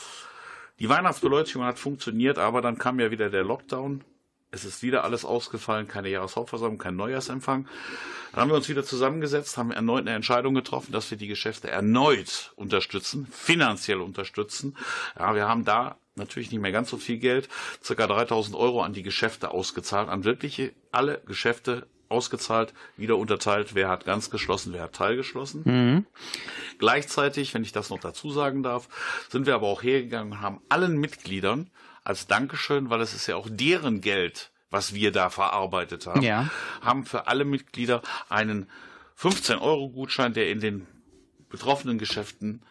Die Weihnachtsbeleuchtung hat funktioniert, aber dann kam ja wieder der Lockdown. Es ist wieder alles ausgefallen, keine Jahreshauptversammlung, kein Neujahrsempfang. Dann haben wir uns wieder zusammengesetzt, haben erneut eine Entscheidung getroffen, dass wir die Geschäfte erneut unterstützen, finanziell unterstützen. Ja, wir haben da natürlich nicht mehr ganz so viel Geld, circa 3000 Euro an die Geschäfte ausgezahlt, an wirkliche alle Geschäfte ausgezahlt, wieder unterteilt, wer hat ganz geschlossen, wer hat teilgeschlossen. Gleichzeitig, wenn ich das noch dazu sagen darf, sind wir aber auch hergegangen und haben allen Mitgliedern als Dankeschön, weil es ist ja auch deren Geld, was wir da verarbeitet haben, Ja. haben für alle Mitglieder einen 15-Euro-Gutschein, der in den betroffenen Geschäften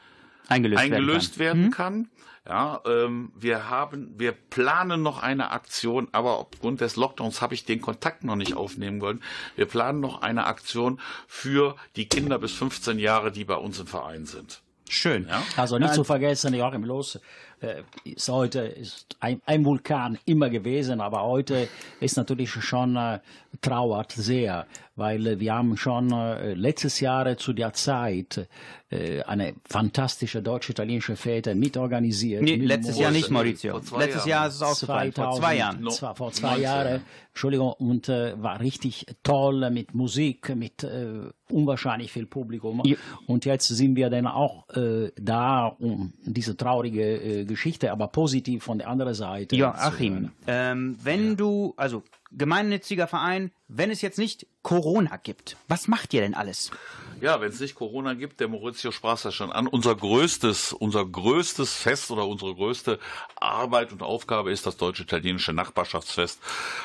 Eingelöst, eingelöst werden kann. werden kann. Ja, ähm, wir haben, wir planen noch eine Aktion, aber aufgrund des Lockdowns habe ich den Kontakt noch nicht aufnehmen wollen. Wir planen noch eine Aktion für die Kinder bis 15 Jahre, die bei uns im Verein sind. Schön. Ja? Also nicht zu vergessen, Joachim Loos äh, ist heute ist ein, ein Vulkan immer gewesen, aber heute ist natürlich schon äh, trauert sehr, weil äh, wir haben schon äh, letztes Jahr zu der Zeit äh, eine fantastische deutsch-italienische Fete mitorganisiert. Nee, mit letztes Jahr nicht, Maurizio. Letztes. Jahr ist es ausgefallen, vor zwei Jahren. No- Zwar vor zwei 19, Jahren, ja. Entschuldigung, und äh, war richtig toll mit Musik, mit äh, unwahrscheinlich viel Publikum. Ja. Und jetzt sind wir dann auch äh, da, um diese traurige äh, Geschichte, aber positiv von der anderen Seite. Ja, zu Achim, ähm, wenn du, also gemeinnütziger Verein, wenn es jetzt nicht Corona gibt, was macht ihr denn alles? Ja, wenn es nicht Corona gibt, der Maurizio sprach es ja schon an, unser größtes, unser größtes Fest oder unsere größte Arbeit und Aufgabe ist das deutsche-italienische Nachbarschaftsfest,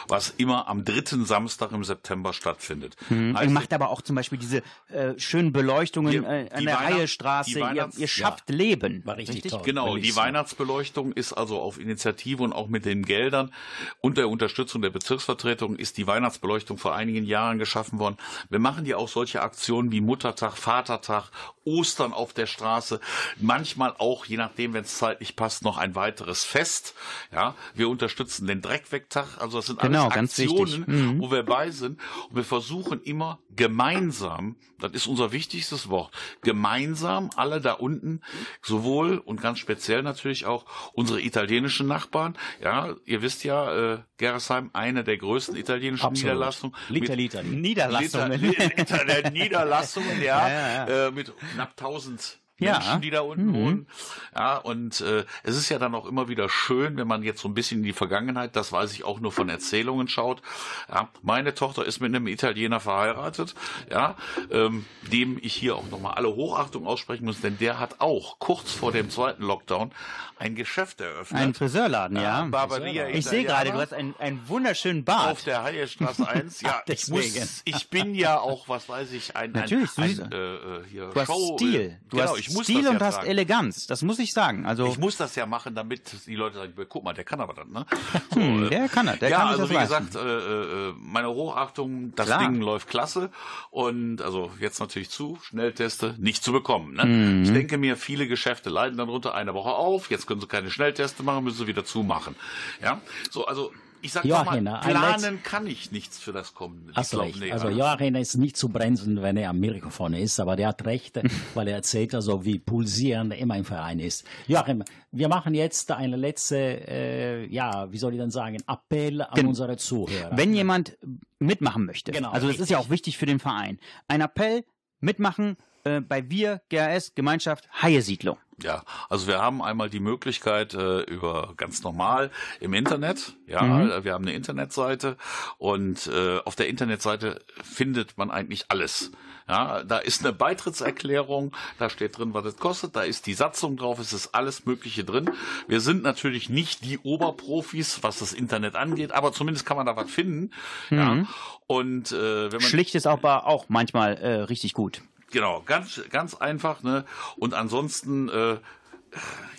was immer am dritten Samstag im September stattfindet. Ihr Heißt, macht aber auch zum Beispiel diese äh, schönen Beleuchtungen äh, an der Weihnachts- Reihestraße. Ihr, ihr schafft Leben. War richtig, toll. Genau, die. Weihnachtsbeleuchtung ist also auf Initiative und auch mit den Geldern und der Unterstützung der Bezirksvertretung ist die Weihnachtsbeleuchtung vor einigen Jahren geschaffen worden. Wir machen ja auch solche Aktionen wie Muttertag, Vatertag, Ostern auf der Straße, manchmal auch, je nachdem, wenn es zeitlich passt, noch ein weiteres Fest. Ja, wir unterstützen den Dreckwegtag, also das sind Genau, alles ganz Aktionen. Mhm. wo wir bei sind und wir versuchen immer gemeinsam, das ist unser wichtigstes Wort, gemeinsam alle da unten, sowohl und ganz speziell natürlich auch unsere italienischen Nachbarn. Ja, ihr wisst ja, äh, Gerresheim, eine der größten italienischen Absolut. Niederlassungen. Mit- Italy. Niederlassungen. Liter, Liter der *laughs* Niederlassungen, ja, Ja, ja, Äh, mit knapp 1000 Ja. Menschen, die da unten wohnen. Ja, und äh, es ist ja dann auch immer wieder schön, wenn man jetzt so ein bisschen in die Vergangenheit, das weiß ich auch nur von Erzählungen schaut. Ja, meine Tochter ist mit einem Italiener verheiratet, ja, ähm, dem ich hier auch nochmal alle Hochachtung aussprechen muss, denn der hat auch kurz vor dem zweiten Lockdown ein Geschäft eröffnet. Ein Friseurladen, ja. Barberia Ich sehe gerade, du hast einen, einen wunderschönen Bart. auf der Heilstraße 1. *laughs* Ja, ich muss, ich bin ja auch, was weiß ich, ein, Natürlich, ein, siehst- ein äh, äh, hier Du hast Show, Stil. äh, Du genau, hast ich muss Stil das und ja hast tragen. Eleganz. Das muss ich sagen. Also, Ich muss das ja machen, damit die Leute sagen, guck mal, der kann aber dann, ne? *laughs* So, Hm, äh, der kann das, der ja, kann also das wie leisten. gesagt, äh, äh, meine Hochachtung, das Klar. Ding läuft klasse und also jetzt natürlich zu, Schnellteste nicht zu bekommen. Ne? Mhm. Ich denke mir, viele Geschäfte leiden dann runter eine Woche auf, jetzt können sie keine Schnellteste machen, müssen sie wieder zumachen. Ja, so, also ich sag Joachim, mal, planen kann ich nichts für das kommende. Recht. nee, also Joachim ist nicht zu bremsen, wenn er am Mikrofon ist, aber der hat recht, *laughs* weil er erzählt also, wie pulsierend immer ein Verein ist. Joachim, wir machen jetzt eine letzte, äh, ja, wie soll ich denn sagen, Appell an Gen- unsere Zuhörer. wenn jemand mitmachen möchte, Genau, also das ist ja auch wichtig für den Verein, ein Appell, mitmachen, äh, bei Wir GRS Gemeinschaft Haie Siedlung. Ja, also wir haben einmal die Möglichkeit äh, über ganz normal im Internet. Ja, äh, wir haben eine Internetseite und äh, auf der Internetseite findet man eigentlich alles. Ja, da ist eine Beitrittserklärung, da steht drin, was es kostet, da ist die Satzung drauf, es ist alles Mögliche drin. Wir sind natürlich nicht die Oberprofis, was das Internet angeht, aber zumindest kann man da was finden. Ja, und äh, wenn man Schlicht ist aber auch manchmal äh, richtig gut. Genau ganz ganz einfach, ne? Und ansonsten äh,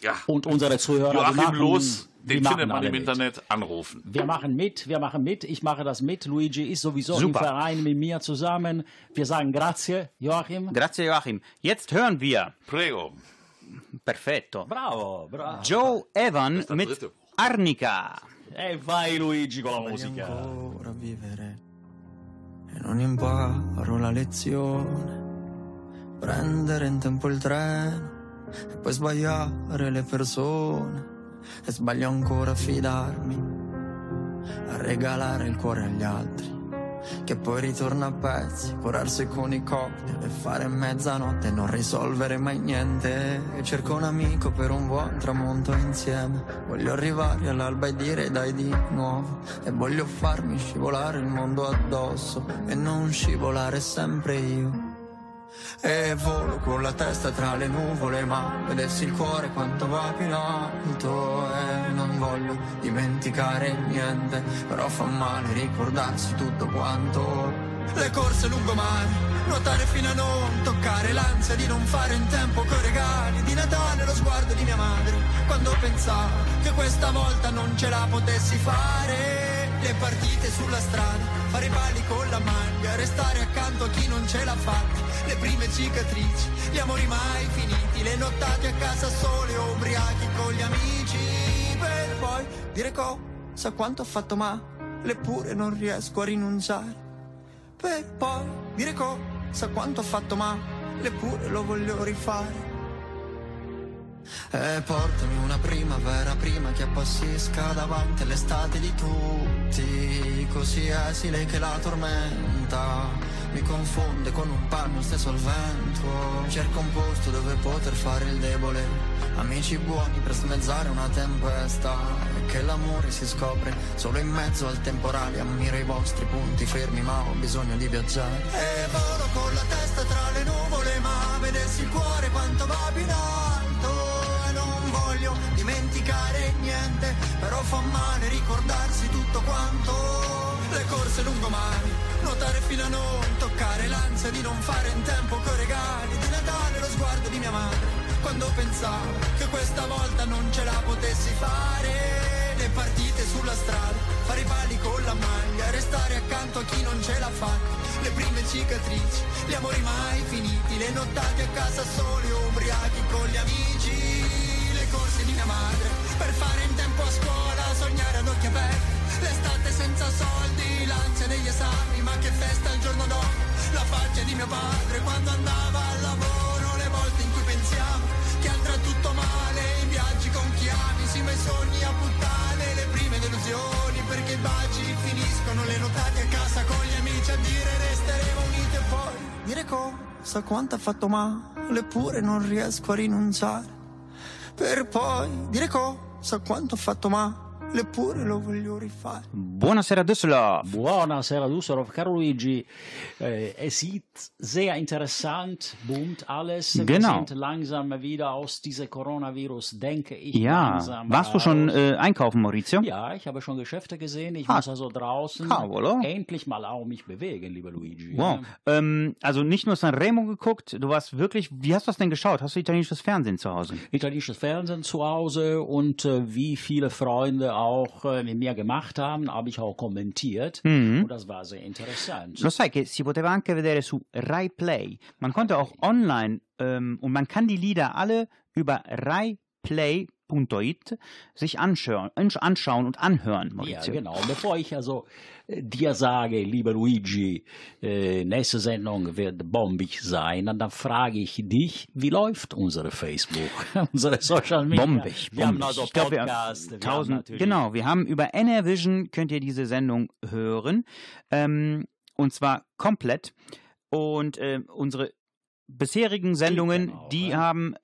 ja, Und unsere Zuhörer, die Joachim machen, Los, den findet man im mit. Internet anrufen. Wir machen mit, wir machen mit, ich mache das mit. Luigi ist sowieso Super. im Verein mit mir zusammen. Wir sagen Grazie, Joachim. Grazie Joachim. Jetzt hören wir, Prego. perfetto, Bravo, bravo. Joe Evan mit dritte. Arnica. E vai Luigi con la musica. ancora vivere e non imparo la lezione. Prendere in tempo il treno e poi sbagliare le persone e sbaglio ancora a fidarmi, a regalare il cuore agli altri. Che poi ritorna a pezzi, curarsi con i cocktail e fare mezzanotte e non risolvere mai niente. E cerco un amico per un buon tramonto insieme. Voglio arrivare all'alba e dire dai di nuovo. E voglio farmi scivolare il mondo addosso e non scivolare sempre io. E volo con la testa tra le nuvole Ma vedessi il cuore quanto va più in alto. E non voglio dimenticare niente Però fa male ricordarsi tutto quanto. Le corse lungomare Nuotare fino a non toccare L'ansia di non fare in tempo coi regali Di Natale lo sguardo di mia madre Quando pensavo che questa volta non ce la potessi fare. Le partite sulla strada, fare i pali con la maglia, restare accanto a chi non ce l'ha fatta, le prime cicatrici, gli amori mai finiti, le nottate a casa sole ubriachi con gli amici, per poi dire cosa quanto ho fatto male, eppure non riesco a rinunciare, per poi dire cosa quanto ho fatto male, eppure lo voglio rifare. E portami una primavera prima che appassisca davanti all'estate di tutti. Così esile che la tormenta. Mi confonde con un panno stesso al vento. Cerco un posto dove poter fare il debole. Amici buoni per smezzare una tempesta. E che l'amore si scopre solo in mezzo al temporale. Ammiro i vostri punti fermi ma ho bisogno di viaggiare. E volo con la testa tra le nuvole ma vedessi il cuore quanto va più dimenticare niente Però fa male ricordarsi tutto quanto. Le corse lungomari Nuotare fino a non toccare l'ansia di non fare in tempo coi regali di Natale lo sguardo di mia madre quando pensavo che questa volta non ce la potessi fare. Le partite sulla strada fare i pali con la maglia restare accanto a chi non ce l'ha fatta le prime cicatrici gli amori mai finiti le nottate a casa soli ubriachi con gli amici le corse di mia madre. Per fare in tempo a scuola sognare ad occhi aperti. L'estate senza soldi l'ansia degli esami. Ma che festa il giorno dopo. La faccia di mio padre quando andava al lavoro le volte in cui pensiamo che andrà tutto male i viaggi con chi ami. Sì ma i sogni a puttane le prime delusioni. Perché i baci finiscono le notate a casa con gli amici a dire resteremo uniti e poi. Dire cosa quanto ha fatto male eppure non riesco a rinunciare per poi dire cosa quanto ho fatto male eppure lo voglio rifare Buonasera Düsseldorf. Buonasera Düsseldorf, caro Luigi. Äh, es sieht sehr interessant, boomt alles. Wir Genau. sind langsam wieder aus diesem Coronavirus, denke ich. Ja, langsam warst du schon äh, einkaufen, Maurizio? Ja, ich habe schon Geschäfte gesehen. Ich Ah. muss also draußen Cavolo. endlich mal auch mich bewegen, lieber Luigi. Wow. Ähm, also nicht nur Sanremo geguckt, du warst wirklich, wie hast du das denn geschaut? Hast du italienisches Fernsehen zu Hause? Italienisches Fernsehen zu Hause und äh, wie viele Freunde auch äh, mit mir gemacht haben, habe ich auch kommentiert. Mhm. Und das war sehr interessant. Lo sai che si poteva anche vedere su Rai Play. Man konnte auch online ähm, und man kann die Lieder alle über raiplay.it sich anschauen, anschauen und anhören, Ja, Maurizio. genau. Bevor ich also äh, dir sage, lieber Luigi, äh, nächste Sendung wird bombig sein, dann, frage ich dich, wie läuft unsere Facebook, *laughs* unsere Social Media? Bombig, Wir haben bombig. also Ich glaube, wir Podcast, haben wir haben tausend, genau, wir haben über NRVision könnt ihr diese Sendung hören ähm, und zwar komplett und ähm, unsere bisherigen Sendungen, Genau, die ja. haben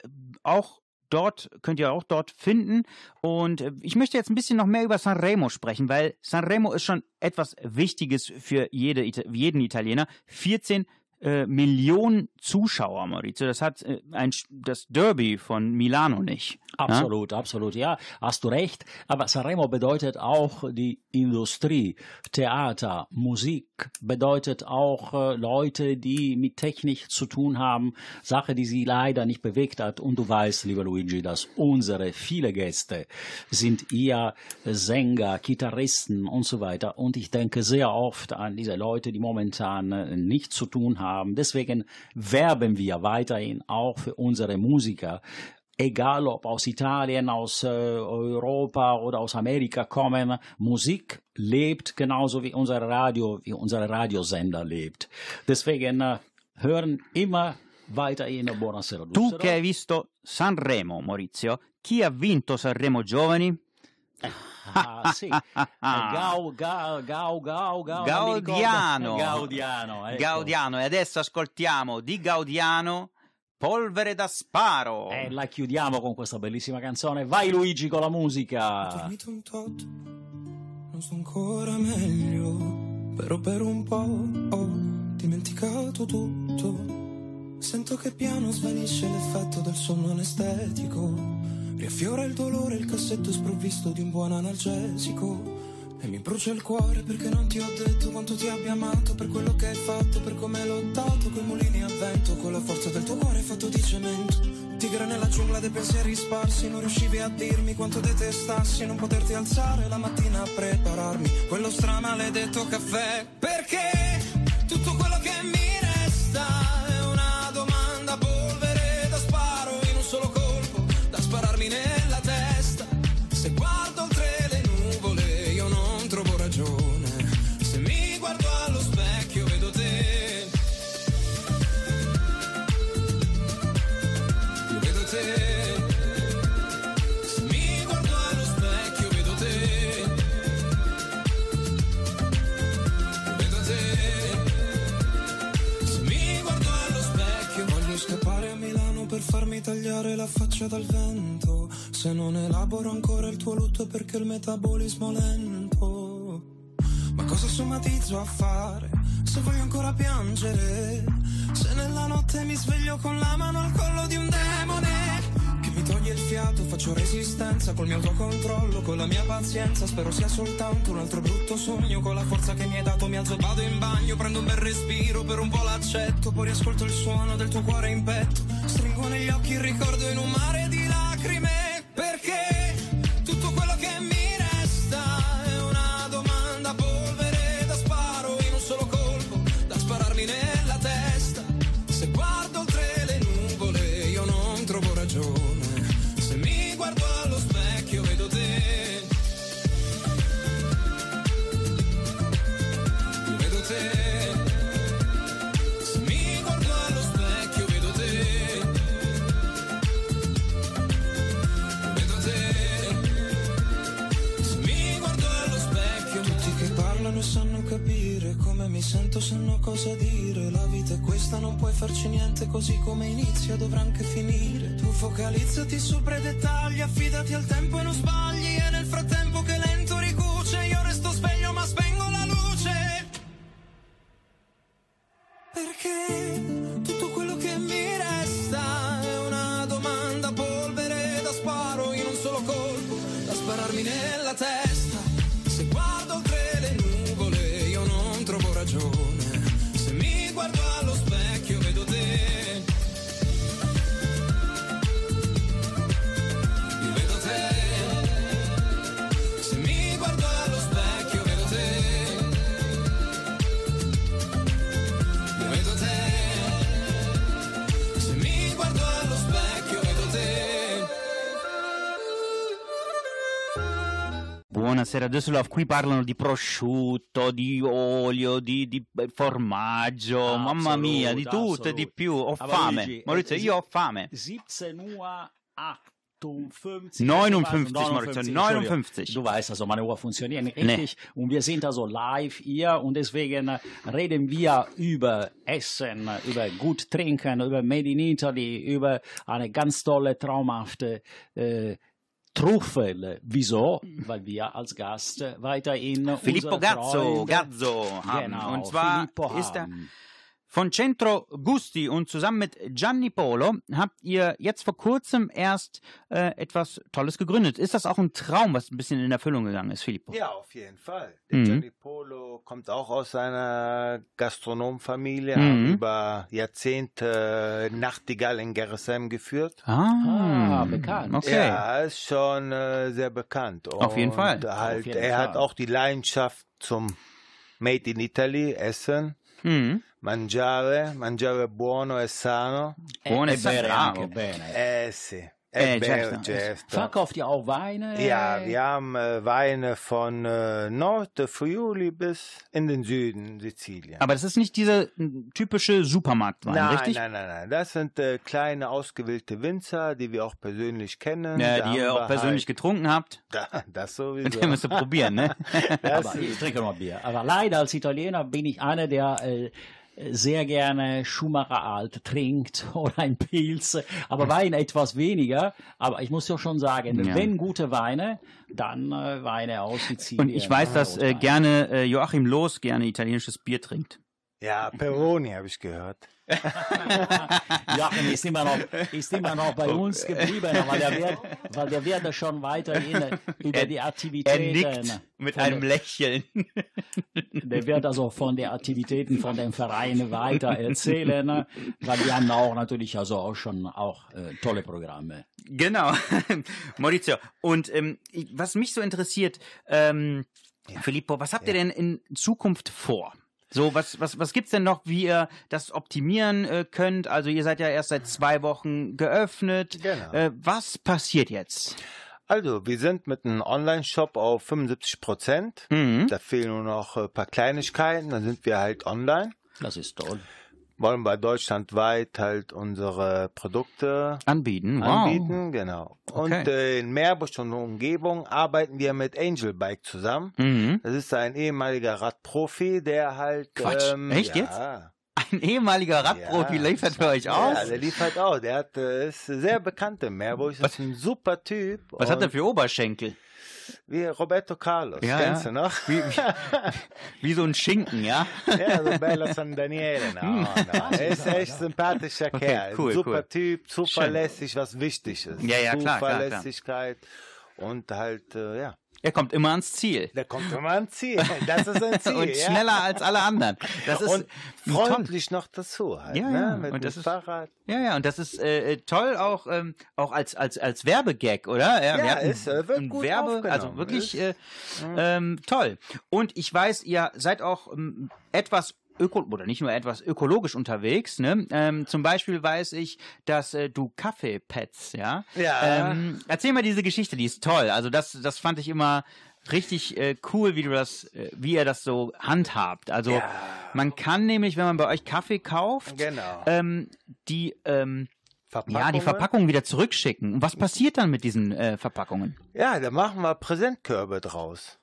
auch dort, könnt ihr auch dort finden. Und äh, ich möchte jetzt ein bisschen noch mehr über Sanremo sprechen, weil Sanremo ist schon etwas Wichtiges für jede, jeden Italiener. 14 äh, Millionen Zuschauer, Maurizio. Das hat äh, ein, das Derby von Milano nicht. Absolut, absolut, ja, hast du recht. Aber Sanremo bedeutet auch die Industrie, Theater, Musik, bedeutet auch äh, Leute, die mit Technik zu tun haben, Sache, die sie leider nicht bewegt hat. Und du weißt, lieber Luigi, dass unsere viele Gäste sind eher Sänger, Gitarristen und so weiter. Und ich denke sehr oft an diese Leute, die momentan äh, nichts zu tun haben. Deswegen werben wir weiterhin auch für unsere Musiker egal ob aus Italien, aus äh, Europa oder aus Amerika kommen, Musik lebt genauso wie unser Radio, wie unser Radiosender lebt. Deswegen äh, hören immer weiterhin Buonasera Tu Düsseldorf. che hai visto Sanremo, Maurizio, chi ha vinto Sanremo Giovani? Ah, sì. Eh, Gau, Gau, Gau, Gau, Gau, non mi ricordo. Gaudiano. Gaudiano, ecco. Gaudiano. E adesso ascoltiamo di Gaudiano Polvere da sparo. E la chiudiamo con questa bellissima canzone. Vai Luigi con la musica. dormito un tot, non sto ancora meglio, però per un po' ho dimenticato tutto. Sento che piano svanisce l'effetto del sonno anestetico, riaffiora il dolore il cassetto sprovvisto di un buon analgesico. E mi brucia il cuore perché non ti ho detto quanto ti abbia amato Per quello che hai fatto, per come hai lottato Coi mulini a vento, con la forza del tuo cuore fatto di cemento Tigre nella giungla dei pensieri sparsi Non riuscivi a dirmi quanto detestassi Non poterti alzare la mattina a prepararmi Quello stramaledetto caffè Perché tutto quello che mi farmi tagliare la faccia dal vento. Se non elaboro ancora il tuo lutto perché il metabolismo lento. Ma cosa somatizzo a fare? Se voglio ancora piangere? Se nella notte mi sveglio con la mano al collo di un demone Che mi toglie il fiato, faccio resistenza col mio autocontrollo, con la mia pazienza. Spero sia soltanto un altro brutto sogno. Con la forza che mi hai dato mi alzo, vado in bagno Prendo un bel respiro, per un po' l'accetto. Poi riascolto il suono del tuo cuore in petto Stringo negli occhi il ricordo in un mare di lacrime capire Come mi sento sanno cosa dire. La vita è questa non puoi farci niente Così come inizia dovrà anche finire. Tu focalizzati sopra i dettagli Affidati al tempo e non sbagli Buonasera Düsseldorf, qui parlano di prosciutto, di olio, di, di, formaggio, Ah, mamma mia, di absolut, tutto e di absolut. più. Ho Aber fame. Luigi, Maurizio, eh, io ho fame. 17 Uhr 8 58. 59, 59, Maurizio, Entschuldigung. 59. Du weißt also, meine Uhr funktioniert nicht richtig. Und wir sind also live hier und deswegen reden wir über Essen, über gut trinken, über Made in Italy, über eine ganz tolle, traumhafte äh, Truffel. Wieso? Weil wir als Gast weiterhin Filippo Gazzo, Gazzo haben. Genau, und zwar Filippo ist er haben. Von Centro Gusti und zusammen mit Gianni Polo habt ihr jetzt vor kurzem erst äh, etwas Tolles gegründet. Ist das auch ein Traum, was ein bisschen in Erfüllung gegangen ist, Filippo? Ja, auf jeden Fall. Der Mhm. Gianni Polo kommt auch aus einer Gastronomfamilie, Mhm. haben über Jahrzehnte Nachtigall in Geresem geführt. Ah, Ah, bekannt. Okay. Ja, ist schon äh, sehr bekannt. Auf jeden Und Fall. Halt, Auf jeden er hat Fall. auch die Leidenschaft zum Made in Italy, Essen, Mhm. Mangiare, mangiare buono e sano. Buone Eh, bene, Sano. anche bene. Eh sì, è Eh, vero, certo. certo. Verkauft ihr auch Weine? Ja, wir haben äh, Weine von äh, Nord, Friuli bis in den Süden Sizilien. Aber das ist nicht diese m, typische Supermarktwein, nein, richtig? nein, nein, nein. Das sind äh, kleine ausgewählte Winzer, die wir auch persönlich kennen. Ja, Da die ihr auch persönlich getrunken habt. *laughs* Halt, das sowieso. Den müsst ihr probieren, ne? *laughs* *laughs* Aber ich trinke noch Bier. Aber leider als Italiener bin ich einer, der äh, sehr gerne Schumacher Alt trinkt *laughs* oder ein Pilz, aber Wein etwas weniger. Aber ich muss doch schon sagen, Ja. wenn gute Weine, dann äh, Weine aus Sizilien. Und ich weiß, dass äh, gerne äh, Joachim Loos gerne italienisches Bier trinkt. Ja, *laughs* Peroni habe ich gehört. *laughs* Joachim ist immer noch, ist immer noch bei uns geblieben, aber der wird, weil der wird schon weiterhin über Er- die Aktivitäten mit einem Lächeln. Der wird also von den Aktivitäten von dem Verein weiter erzählen, weil wir haben auch natürlich also auch schon auch äh, tolle Programme. Genau, *laughs* Maurizio. Und ähm, was mich so interessiert, ähm, Filippo, was habt ihr denn in Zukunft vor? So, was, was, was gibt's denn noch, wie ihr das optimieren äh, könnt? Also ihr seid ja erst seit zwei Wochen geöffnet. Genau. Äh, was passiert jetzt? Also, wir sind mit einem Online-Shop auf 75 Prozent. Mhm. Da fehlen nur noch ein paar Kleinigkeiten, dann sind wir halt online. Das ist toll. Wollen bei deutschlandweit halt unsere Produkte Anbieten, wow. anbieten, genau. Und Okay. äh, in Meerbusch und Umgebung arbeiten wir mit Angel Bike zusammen. Mhm. Das ist ein ehemaliger Radprofi, der halt. Quatsch, ähm, echt ja, jetzt? Ein ehemaliger Radprofi Ja. liefert für euch aus? Ja, der liefert auch. Der hat, äh, ist sehr bekannt im Meerbusch. Ist ein super Typ. Was hat er für Oberschenkel? Wie Roberto Carlos. Ja, Kennst ja. du noch? Wie, wie, *laughs* wie so ein Schinken, ja? Ja, so Bella San Daniele. *laughs* No, no. Er ist echt sympathischer Okay, Kerl. cool, super cool. Typ, zuverlässig, was wichtig ist. Ja, ja, klar, klar, klar. Zuverlässigkeit und halt, äh, ja. Er kommt immer ans Ziel. Der kommt immer ans Ziel. Das ist ein *laughs* Ziel. Und ja. schneller als alle anderen. Das ist und toll. freundlich noch dazu halt, Ja, ne? ja. Mit Und dem das ist- Fahrrad. Ja, ja, und das ist äh, äh, toll auch, ähm, auch als, als, als Werbegag, oder? Ja, hatten ist, äh, wird gut Werbe, also wirklich Ist- äh, ähm, toll. Und ich weiß, ihr seid auch ähm, etwas öko oder nicht nur etwas ökologisch unterwegs. Ne? Ähm, zum Beispiel weiß ich, dass äh, du Kaffeepads, ja. Ja. Ähm, erzähl mal diese Geschichte, die ist toll. Also das, das fand ich immer richtig äh, cool, wie du das, äh, wie ihr das so handhabt. Also man kann nämlich, wenn man bei euch Kaffee kauft, Genau. ähm, die ähm, ja, die Verpackungen? Verpackung wieder zurückschicken. Und was passiert dann mit diesen äh, Verpackungen? Ja, da machen wir Präsentkörbe draus.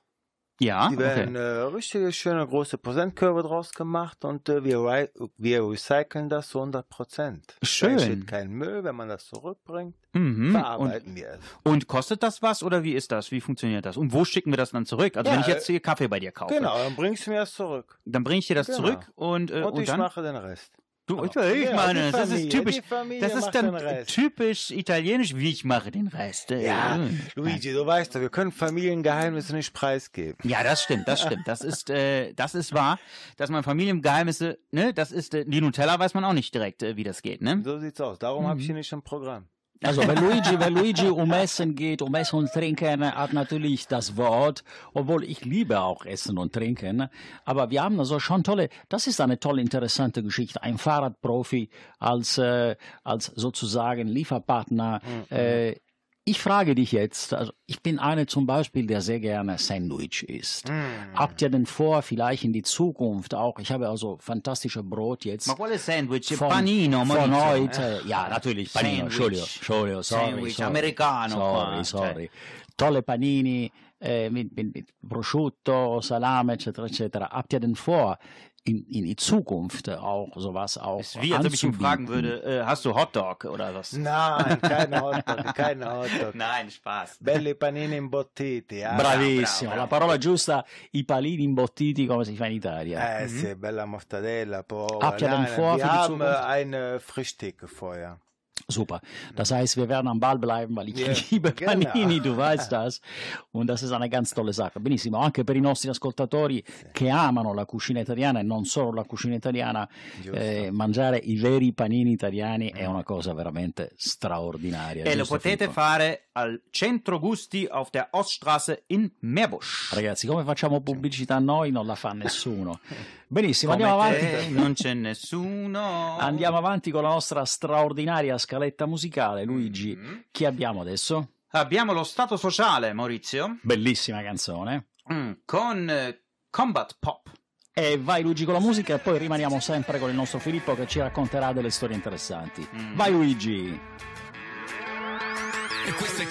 Ja, Die werden okay. äh, richtige schöne große Präsentkörbe draus gemacht und äh, wir, wir recyceln das zu 100 Prozent. Schön. Da entsteht kein Müll, wenn man das zurückbringt, Mhm. Und, verarbeiten wir es. und kostet das was oder wie ist das? Wie funktioniert das? Und wo schicken wir das dann zurück? Also Ja, wenn ich jetzt hier Kaffee bei dir kaufe, Genau, dann bringst du mir das zurück. dann bringe ich dir das Genau. zurück und, äh, Und, und ich dann mache den Rest. Du, ich, Ja, meine, das Familie, ist typisch, das ist dann typisch italienisch, wie ich mache den Rest. Äh, Ja, äh. Luigi, du weißt doch, wir können Familiengeheimnisse nicht preisgeben. Ja, das stimmt, das stimmt. Das ist, äh, das ist wahr, dass man Familiengeheimnisse, ne, das ist, äh, die Nutella weiß man auch nicht direkt, äh, wie das geht, ne? So sieht's aus. Darum habe ich ihn nicht im Programm. Also wenn Luigi, wenn Luigi um Essen geht, um Essen und Trinken, hat natürlich das Wort, obwohl ich liebe auch Essen und Trinken, aber wir haben also schon tolle, das ist eine tolle, interessante Geschichte, ein Fahrradprofi als, äh, als sozusagen Lieferpartner, äh, Ich frage dich jetzt, also ich bin einer zum Beispiel, der sehr gerne Sandwich isst. Habt ihr denn vor, vielleicht in die Zukunft auch, ich habe also fantastische Brot jetzt. Ma quale sandwich? Von, Panino, von heute, ja, natürlich, Panino, Sandwich. Entschuldigung, Entschuldigung, sorry, Sandwich sorry, americano qua, Sorry, cioè. sorry. Tolle Panini äh, mit, mit, mit Prosciutto, Salame, etc., etc. Habt ihr denn vor, in, in die Zukunft auch sowas auch Ist wie, als ob ich ihn fragen würde, äh, hast du Hotdog oder was? Nein, keine *laughs* Hotdog, keine Hotdog. Nein, Spaß. Belli panini imbottiti. eh? Bravissimo, bravo, la parola giusta, i palini imbottiti come si fa in Italia. Eh sì, bella Mortadella, Provo. Habt ihr Nein, vor für wir die haben Zukunft? eine Frischtheke vorher. Super. Das heißt, wir werden am Ball bleiben, weil ich Ja, liebe. Panini, du weißt das. Und das ist eine ganz tolle Sache. Benissimo, anche per i nostri ascoltatori che amano la cucina italiana e non solo la cucina italiana, eh, mangiare i veri panini italiani è una cosa veramente straordinaria. E lo potete Filippo? fare al Centro Gusti auf der Oststraße in Meerbusch. Ragazzi, come facciamo pubblicità noi non la fa nessuno. *laughs* Benissimo, Come andiamo avanti. non c'è nessuno. Andiamo avanti con la nostra straordinaria scaletta musicale. Luigi, Mm-hmm. chi abbiamo adesso? Abbiamo lo Stato Sociale, Maurizio, Bellissima canzone. mm, con eh, Combat Pop. E vai Luigi con la musica e poi rimaniamo sempre con il nostro Filippo che ci racconterà delle storie interessanti. Mm. Vai Luigi! E questo è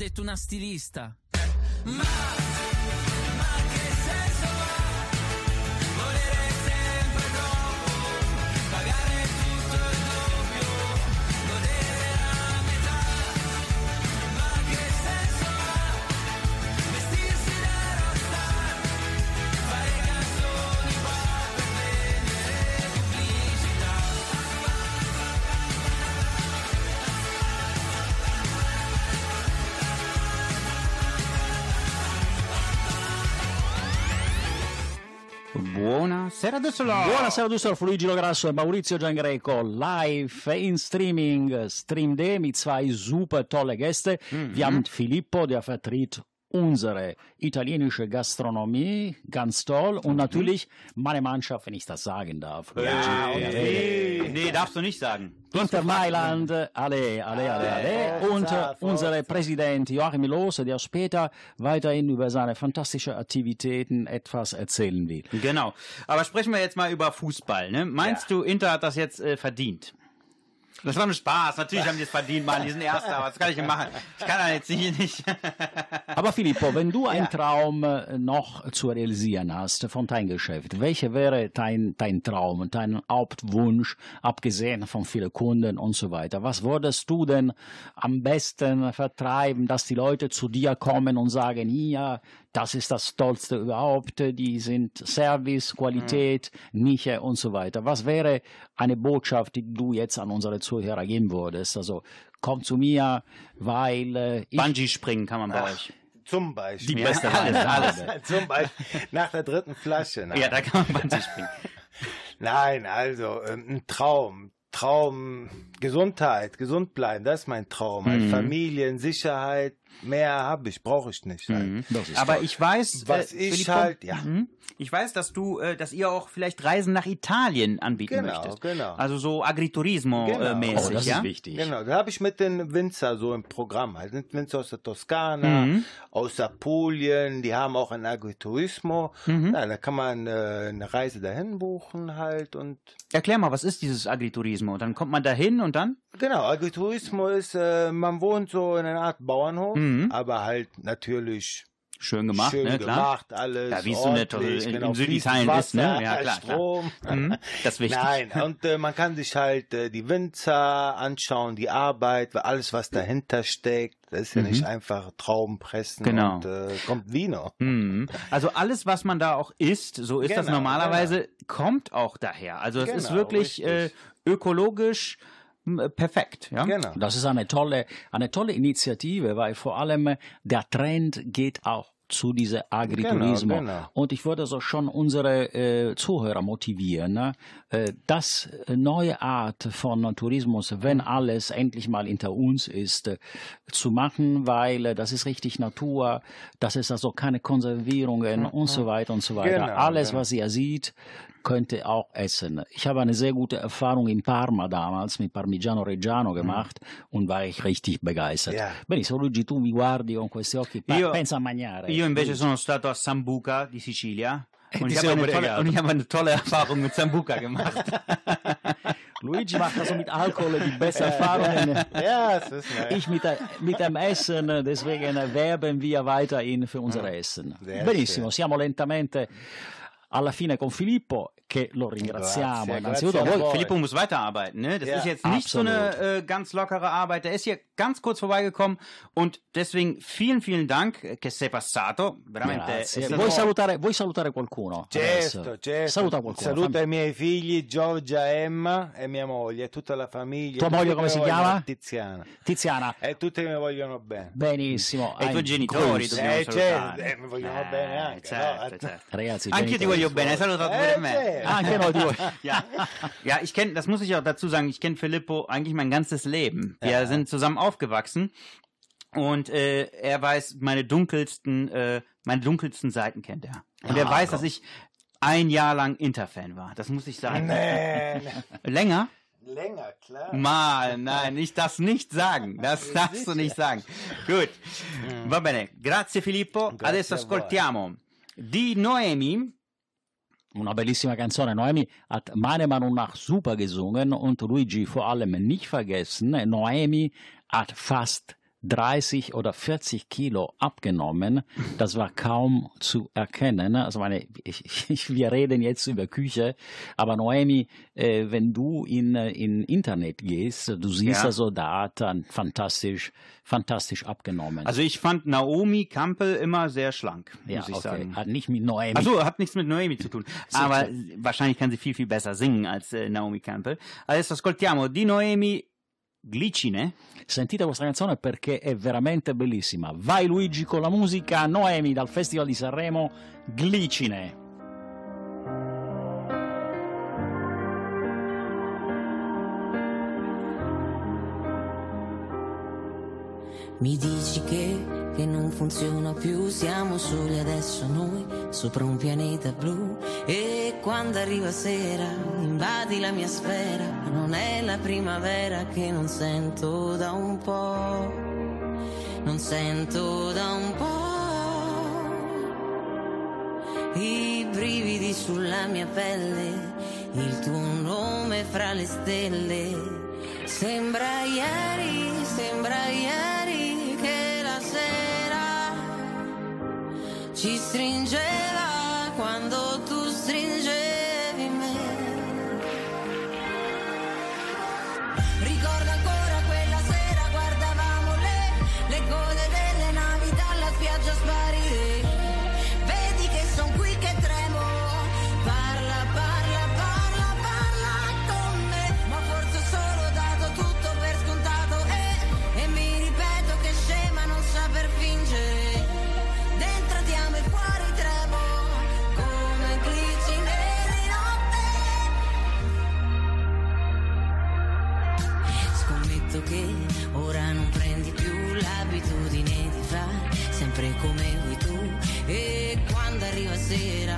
detto una stilista. Ma, Buonasera Düsseldorf. Buonasera Düsseldorf, Luigi Lograsso e Maurizio Giangreco, live in Streaming, Stream D mit zwei super tolle Gäste. Wir haben Filippo, der vertritt unsere italienische Gastronomie, ganz toll. Und natürlich meine Mannschaft, wenn ich das sagen darf. Ja, okay. Nee, darfst du nicht sagen. Inter. Mailand, alle, alle, alle, alle. Und äh, unser Präsident Joachim Loos, der später weiterhin über seine fantastischen Aktivitäten etwas erzählen will. Genau. Aber sprechen wir jetzt mal über Fußball. Ne? Meinst du, Inter hat das jetzt äh, verdient? Das war nur Spaß. Natürlich haben die es verdient, Mann. Die sind Erster. Aber was kann ich denn machen? Ich kann da jetzt hier nicht. *laughs* Aber Filippo, wenn du einen Traum äh, noch zu realisieren hast von deinem Geschäft, welcher wäre dein, dein Traum und dein Hauptwunsch, abgesehen von vielen Kunden und so weiter? Was würdest du denn am besten vertreiben, dass die Leute zu dir kommen und sagen, ja, das ist das Tollste überhaupt, die sind Service, Qualität, Nische und so weiter. Was wäre eine Botschaft, die du jetzt an unsere Zuhörer geben würdest? Also, komm zu mir, weil äh, ich Bungee springen kann man bei euch. Zum Beispiel. die beste *laughs* alles, alles. *laughs* Zum Beispiel nach der dritten Flasche. Nein, Ja, da kann man Bungee springen. *laughs* Nein also ähm, ein Traum. Traum, Gesundheit, gesund bleiben, das ist mein Traum. Mhm. Familien, Sicherheit, mehr habe ich, brauche ich nicht. Halt. Das ist Aber toll. ich weiß, Was äh, ich halt, ja. mhm. ich weiß, dass du, äh, dass ihr auch vielleicht Reisen nach Italien anbieten Genau, möchtet. genau. Also so Agriturismo Genau. äh, oh, mäßig, das ja? ist wichtig. Genau, da habe ich mit den Winzer so im Programm. Halt sind Winzer aus der Toskana, Mhm. aus Apulien, die haben auch ein Agriturismo. Mhm. Ja, da kann man äh, eine Reise dahin buchen halt und Erklär mal, was ist dieses Agriturismo? Dann kommt man da hin und dann? Genau, Agriturismo ist, äh, man wohnt so in einer Art Bauernhof, Mhm. aber halt natürlich Schön gemacht, schön ne? Klar. gemacht, alles. Ja, wie es so eine ordentlich, in- genau, in Süditalien fließend ist, ne? Ja, klar, klar. Strom. Mhm. Das ist wichtig. Nein, und äh, man kann sich halt äh, die Winzer anschauen, die Arbeit, alles, was dahinter steckt, das ist ja nicht einfach Trauben pressen Mhm. Genau. und äh, kommt Vino. Mhm. Also alles, was man da auch isst, so ist das Genau, normalerweise, kommt auch daher. Also es ist Genau, wirklich äh, ökologisch perfekt. Ja? Genau. Das ist eine tolle, eine tolle Initiative, weil vor allem äh, der Trend geht auch zu dieser Agriturismo. Genau, genau. Und ich würde so schon unsere äh, Zuhörer motivieren, ne? äh, das äh, neue Art von Tourismus, wenn alles endlich mal hinter uns ist, äh, zu machen, weil äh, das ist richtig Natur, das ist also keine Konservierungen und so weiter und so weiter. Genau, alles, genau. was ihr sieht, könnt ihr auch essen. Ich habe eine sehr gute Erfahrung in Parma damals mit Parmigiano Reggiano gemacht und war ich richtig begeistert. Ja. Benissimo, Luigi, tu mi guardi con questi occhi, pa- Io- pensa a mangiare. Io invece sono stato a Sambuca di Sicilia und ich, habe eine tolle, und ich habe eine tolle Erfahrung *laughs* mit Sambuca gemacht. Luigi macht also mit Alkohol die beste Erfahrungen. Ja, es ist ne. Ich mit, mit dem Essen, deswegen werben wir weiterhin für unser Essen. Sehr Benissimo, schön. siamo lentamente alla fine con Filippo, che lo ringraziamo Grazie, innanzitutto. grazie. Filippo muss weiterarbeiten, ne? Das Ja, ist jetzt nicht so eine absolut. äh, ganz lockere Arbeit. Der ist hier ganz kurz vorbeigekommen und deswegen vielen, vielen Dank che sei passato. Veramente. Grazie. è stato- Vuoi salutare, vuoi salutare qualcuno? Certo, adesso? certo. Saluta qualcuno. Saluto fammi- i miei figli, Giorgia, Emma e mia moglie, tutta la famiglia. Tua moglie come si chiama? Tiziana. Tiziana, E tutti mi vogliono bene. benissimo. E i tuoi genitori Eh, certo, eh, mi vogliono Eh, bene anche, certo, no? certo. Ragazzi, Anche io ti genitori. Voglio bene, hai salutato Eh, pure me. Anche noi. Ja, ja ich kenne, das muss ich auch dazu sagen, ich kenne Filippo eigentlich mein ganzes Leben. Wir sind zusammen aufgewachsen und äh, er weiß meine dunkelsten, äh, meine dunkelsten Seiten kennt er. Und er Ah, weiß, komm. dass ich ein Jahr lang Inter-Fan war. Das muss ich sagen. Nee. *laughs* Länger? Länger, klar. Mal, nein, ich darf nicht sagen. Das *laughs* darfst du nicht sagen. Gut. Va bene. Grazie Filippo. Grazie Adesso ascoltiamo di Noemi. Una bellissima Canzone. Noemi hat meiner Meinung nach super gesungen und Luigi vor allem nicht vergessen. Noemi hat fast 30 oder 40 Kilo abgenommen. Das war kaum zu erkennen. Also meine, ich, ich, wir reden jetzt über Küche, aber Noemi, äh, wenn du in, äh, in Internet gehst, du siehst Ja. also, da hat er fantastisch, fantastisch abgenommen. Also ich fand Naomi Campbell immer sehr schlank, ja, muss ich okay. sagen. Hat nicht mit Noemi. Also hat nichts mit Noemi zu tun. *laughs* Aber wahrscheinlich kann sie viel, viel besser singen als äh, Naomi Campbell. Adesso ascoltiamo di Noemi Glicine. Sentite questa canzone perché è veramente bellissima. Vai Luigi con la musica, Noemi dal Festival di Sanremo, Glicine. Mi dici che, che non funziona più, siamo soli adesso noi sopra un pianeta blu. E quando arriva sera invadi la mia sfera, non è la primavera che non sento da un po', non sento da un po'. I brividi sulla mia pelle, il tuo nome fra le stelle. Sembra ieri, sembra ieri ci stringeva see it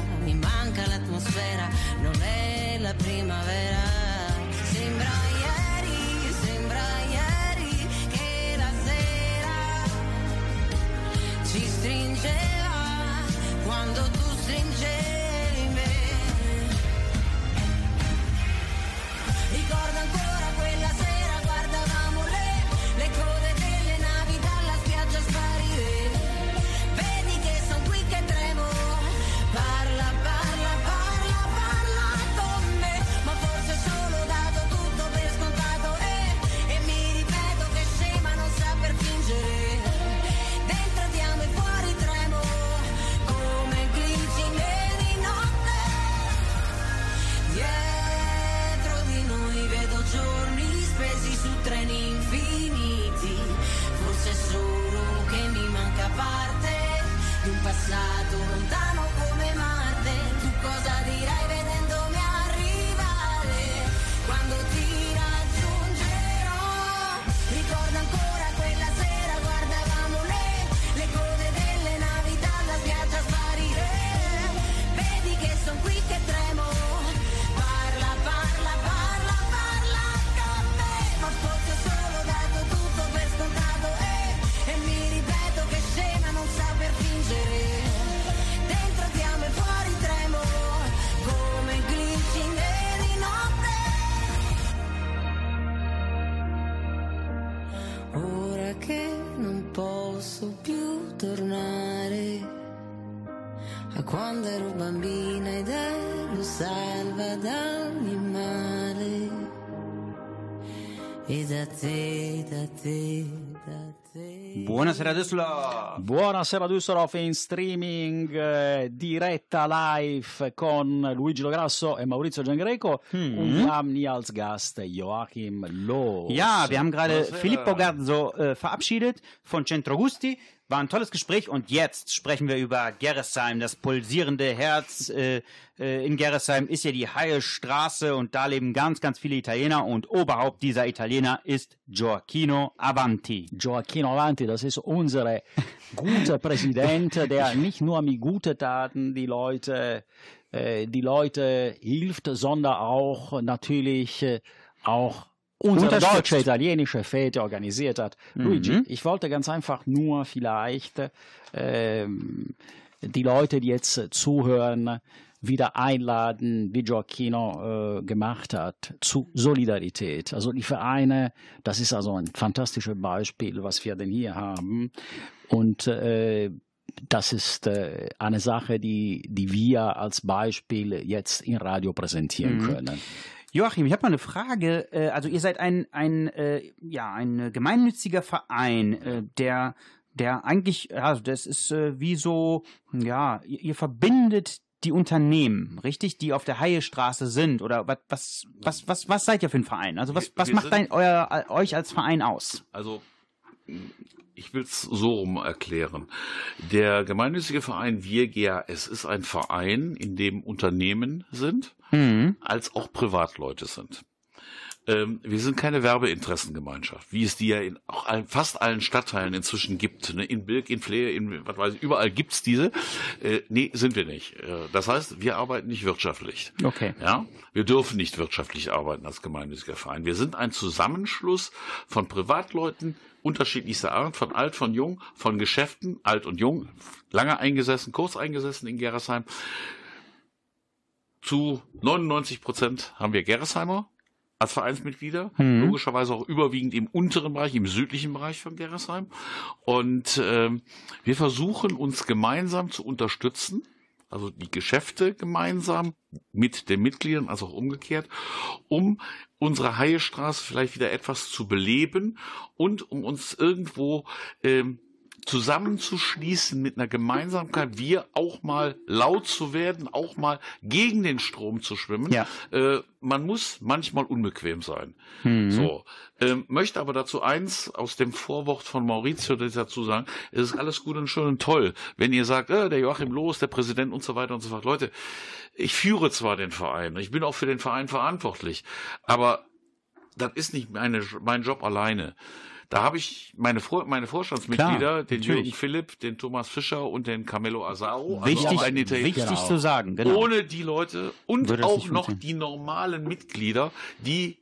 tornare a quando ero bambina ed ero salva da ogni male. E da te, da te, da te. Buonasera Düsseldorf. Buonasera Düsseldorf in streaming, eh, diretta live con Luigi Lograsso e Maurizio Giangreco Mhm. und wir haben hier als Gast Joachim Loos. Ja, wir haben gerade Buonasera. Filippo Gazzo äh, verabschiedet von Centro Gusti. War ein tolles Gespräch und jetzt sprechen wir über Gerresheim. Das pulsierende Herz äh, äh, in Gerresheim ist ja die Haie Straße und da leben ganz, ganz viele Italiener und Oberhaupt dieser Italiener ist Gioacchino Avanti. Gioacchino Avanti, das ist unser guter Präsident, *laughs* der nicht nur mit guten Taten die Leute, äh, die Leute hilft, sondern auch natürlich äh, auch unsere deutsche italienische Fete organisiert hat. Luigi, ich wollte ganz einfach nur vielleicht ähm, die Leute, die jetzt zuhören, wieder einladen, wie Gioacchino äh, gemacht hat, zu Solidarität. Also die Vereine, das ist also ein fantastisches Beispiel, was wir denn hier haben. Und äh, das ist äh, eine Sache, die, die wir als Beispiel jetzt im Radio präsentieren Mhm. können. Joachim, ich habe mal eine Frage. Äh, Also ihr seid ein, ein, äh, ja, ein gemeinnütziger Verein, äh, der, der eigentlich, ja, das ist wie so, ja, ihr, verbindet die Unternehmen, richtig, die auf der Haiestraße sind? Oder was, was, was, was, was seid ihr für ein Verein? Also was, was wir macht dein, euer, euch als Verein aus? Also ich will es so rum erklären. Der gemeinnützige Verein Wir GAS ist ein Verein, in dem Unternehmen sind, Mhm. als auch Privatleute sind. ähm, wir sind keine Werbeinteressengemeinschaft, wie es die ja in auch allen, fast allen Stadtteilen inzwischen gibt. Ne? In Birk, in Flehe, in was weiß ich, überall gibt's diese. Äh, nee, sind wir nicht. Äh, das heißt, wir arbeiten nicht wirtschaftlich. Okay. Ja, wir dürfen nicht wirtschaftlich arbeiten als gemeinnütziger Verein. Wir sind ein Zusammenschluss von Privatleuten unterschiedlichster Art, von alt, von jung, von Geschäften, alt und jung, lange eingesessen, kurz eingesessen in Gerresheim. Zu 99 Prozent haben wir Gerresheimer als Vereinsmitglieder, Mhm. logischerweise auch überwiegend im unteren Bereich, im südlichen Bereich von Gerresheim. Und ähm, wir versuchen uns gemeinsam zu unterstützen, also die Geschäfte gemeinsam mit den Mitgliedern, als auch umgekehrt, um unsere Haiestraße vielleicht wieder etwas zu beleben und um uns irgendwo ähm, zusammenzuschließen mit einer Gemeinsamkeit, wir auch mal laut zu werden, auch mal gegen den Strom zu schwimmen. Ja. Äh, man muss manchmal unbequem sein. Mhm. So. Ähm, möchte aber dazu eins aus dem Vorwort von Maurizio dazu sagen, es ist alles gut und schön und toll, wenn ihr sagt, äh, der Joachim Loos, der Präsident und so weiter und so fort. Leute, ich führe zwar den Verein, ich bin auch für den Verein verantwortlich, aber das ist nicht meine, mein Job alleine. Da habe ich meine, Vor meine Vorstandsmitglieder, Klar, den natürlich. Jürgen Philipp, den Thomas Fischer und den Camillo Asaro. also Wichtig, Italiener. wichtig zu sagen, genau. Ohne die Leute und Würde auch noch die normalen Mitglieder, die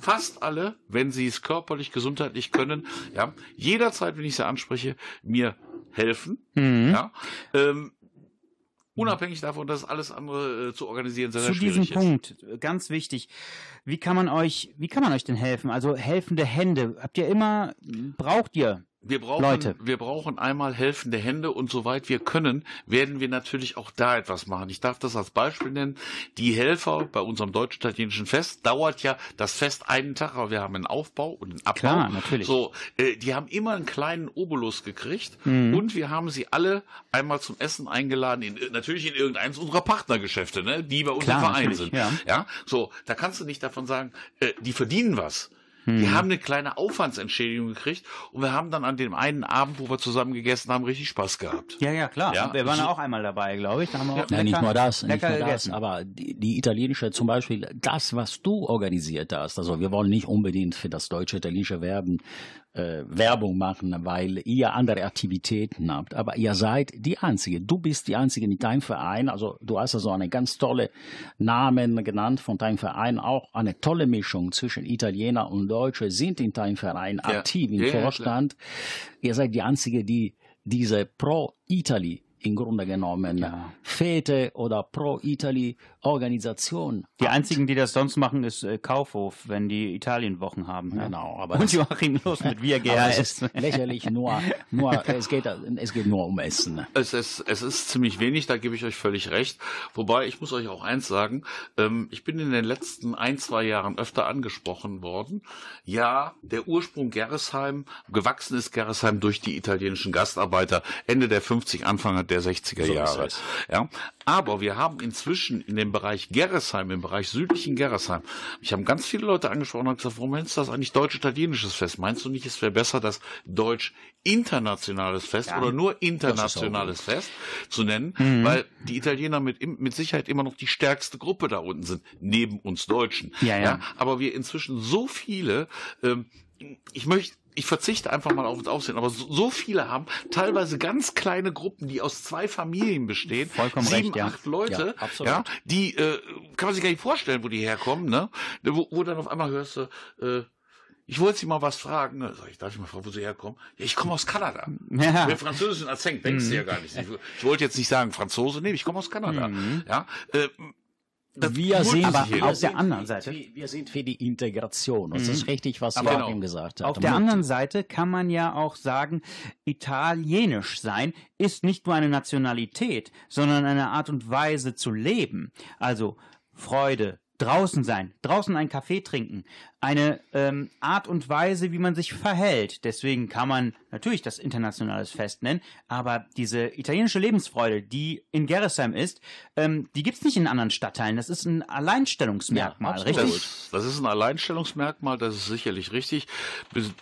fast alle, wenn sie es körperlich, gesundheitlich können, ja, jederzeit, wenn ich sie anspreche, mir helfen. Mhm. Ja, ähm, unabhängig davon, dass alles andere äh, zu organisieren sehr, sehr Zu diesem schwierig ist. Punkt, ganz wichtig. Wie kann man euch, wie kann man euch denn helfen? Also helfende Hände. Habt ihr immer, braucht ihr Wir brauchen, Leute? wir brauchen einmal helfende Hände und soweit wir können, werden wir natürlich auch da etwas machen. Ich darf das als Beispiel nennen. Die Helfer bei unserem deutsch-italienischen Fest dauert ja das Fest einen Tag, aber wir haben einen Aufbau und einen Abbau. Klar, natürlich. So, äh, die haben immer einen kleinen Obolus gekriegt Mhm. und wir haben sie alle einmal zum Essen eingeladen, in, natürlich in irgendeins unserer Partnergeschäfte, ne, die bei uns Klar, im Verein sind. ja. Ja, so, da kannst du nicht davon sagen, äh, die verdienen was. Die haben eine kleine Aufwandsentschädigung gekriegt und wir haben dann an dem einen Abend, wo wir zusammen gegessen haben, richtig Spaß gehabt. Ja, ja, klar. Ja, wir waren so- auch einmal dabei, glaube ich. Da haben wir auch Nein, nicht nur das, nicht nur das, aber die, die italienische zum Beispiel, das, was du organisiert hast, also wir wollen nicht unbedingt für das deutsche italienische Werben äh, Werbung machen, weil ihr andere Aktivitäten habt, aber ihr seid die Einzige, du bist die Einzige mit deinem Verein, also du hast also eine ganz tolle Namen genannt von deinem Verein, auch eine tolle Mischung zwischen Italiener und Deutsche sind in deinem Verein Ja. aktiv im Ja, ja. Vorstand. Ihr seid die Einzige, die diese Pro-Italy im Grunde genommen Ja. Fete oder Pro-Italy-Organisation. Die habt. einzigen, die das sonst machen, ist äh, Kaufhof, wenn die Italienwochen haben. Ja. Genau, aber Und *laughs* Joachim los mit *laughs* Wir ist lächerlich, nur, nur es, geht, es geht nur um Essen. Es ist, es ist ziemlich wenig, da gebe ich euch völlig recht. Wobei, ich muss euch auch eins sagen, ähm, ich bin in den letzten ein, zwei Jahren öfter angesprochen worden. Ja, der Ursprung Gerresheim, gewachsen ist Gerresheim durch die italienischen Gastarbeiter Ende der 50, Anfang der 60er So ist Jahre. es. Ja, aber wir haben inzwischen in dem Bereich Gerresheim, im Bereich südlichen Gerresheim, ich habe ganz viele Leute angesprochen und gesagt, warum nennst du das eigentlich deutsch-italienisches Fest? Meinst du nicht, es wäre besser, das deutsch-internationales Fest oder nur internationales Fest zu nennen? Mhm. Weil die Italiener mit, mit Sicherheit immer noch die stärkste Gruppe da unten sind, neben uns Deutschen. Ja, ja. aber wir inzwischen so viele, ähm, ich möchte, ich verzichte einfach mal auf das Aussehen, aber so, so viele haben teilweise ganz kleine Gruppen, die aus zwei Familien bestehen, Vollkommen sieben, recht, ja. acht Leute, Ja, absolut. ja, die äh, kann man sich gar nicht vorstellen, wo die herkommen, ne? Wo, wo dann auf einmal hörst du, äh, ich wollte Sie mal was fragen. Ne? Sag ich, darf ich mal fragen, wo Sie herkommen? Ja, ich komme aus Kanada. Ja. Mit französischen Akzent denkst du ja gar nicht. Ich, ich wollte jetzt nicht sagen Franzose, nee, ich komme aus Kanada. Ja, äh, das Wir sind, sich aber jeder. auf der anderen Seite- Wir, wir sind für die Integration. Das ist richtig, was Aber Joachim genau. gesagt hat. Auf der anderen Seite kann man ja auch sagen, italienisch sein ist nicht nur eine Nationalität, sondern eine Art und Weise zu leben. Also Freude, draußen sein, draußen einen Kaffee trinken, eine ähm, Art und Weise, wie man sich verhält. Deswegen kann man natürlich das internationales Fest nennen, aber diese italienische Lebensfreude, die in Gerresheim ist, ähm, die gibt's nicht in anderen Stadtteilen. Das ist ein Alleinstellungsmerkmal, Ja, richtig? Das, das ist ein Alleinstellungsmerkmal, das ist sicherlich richtig.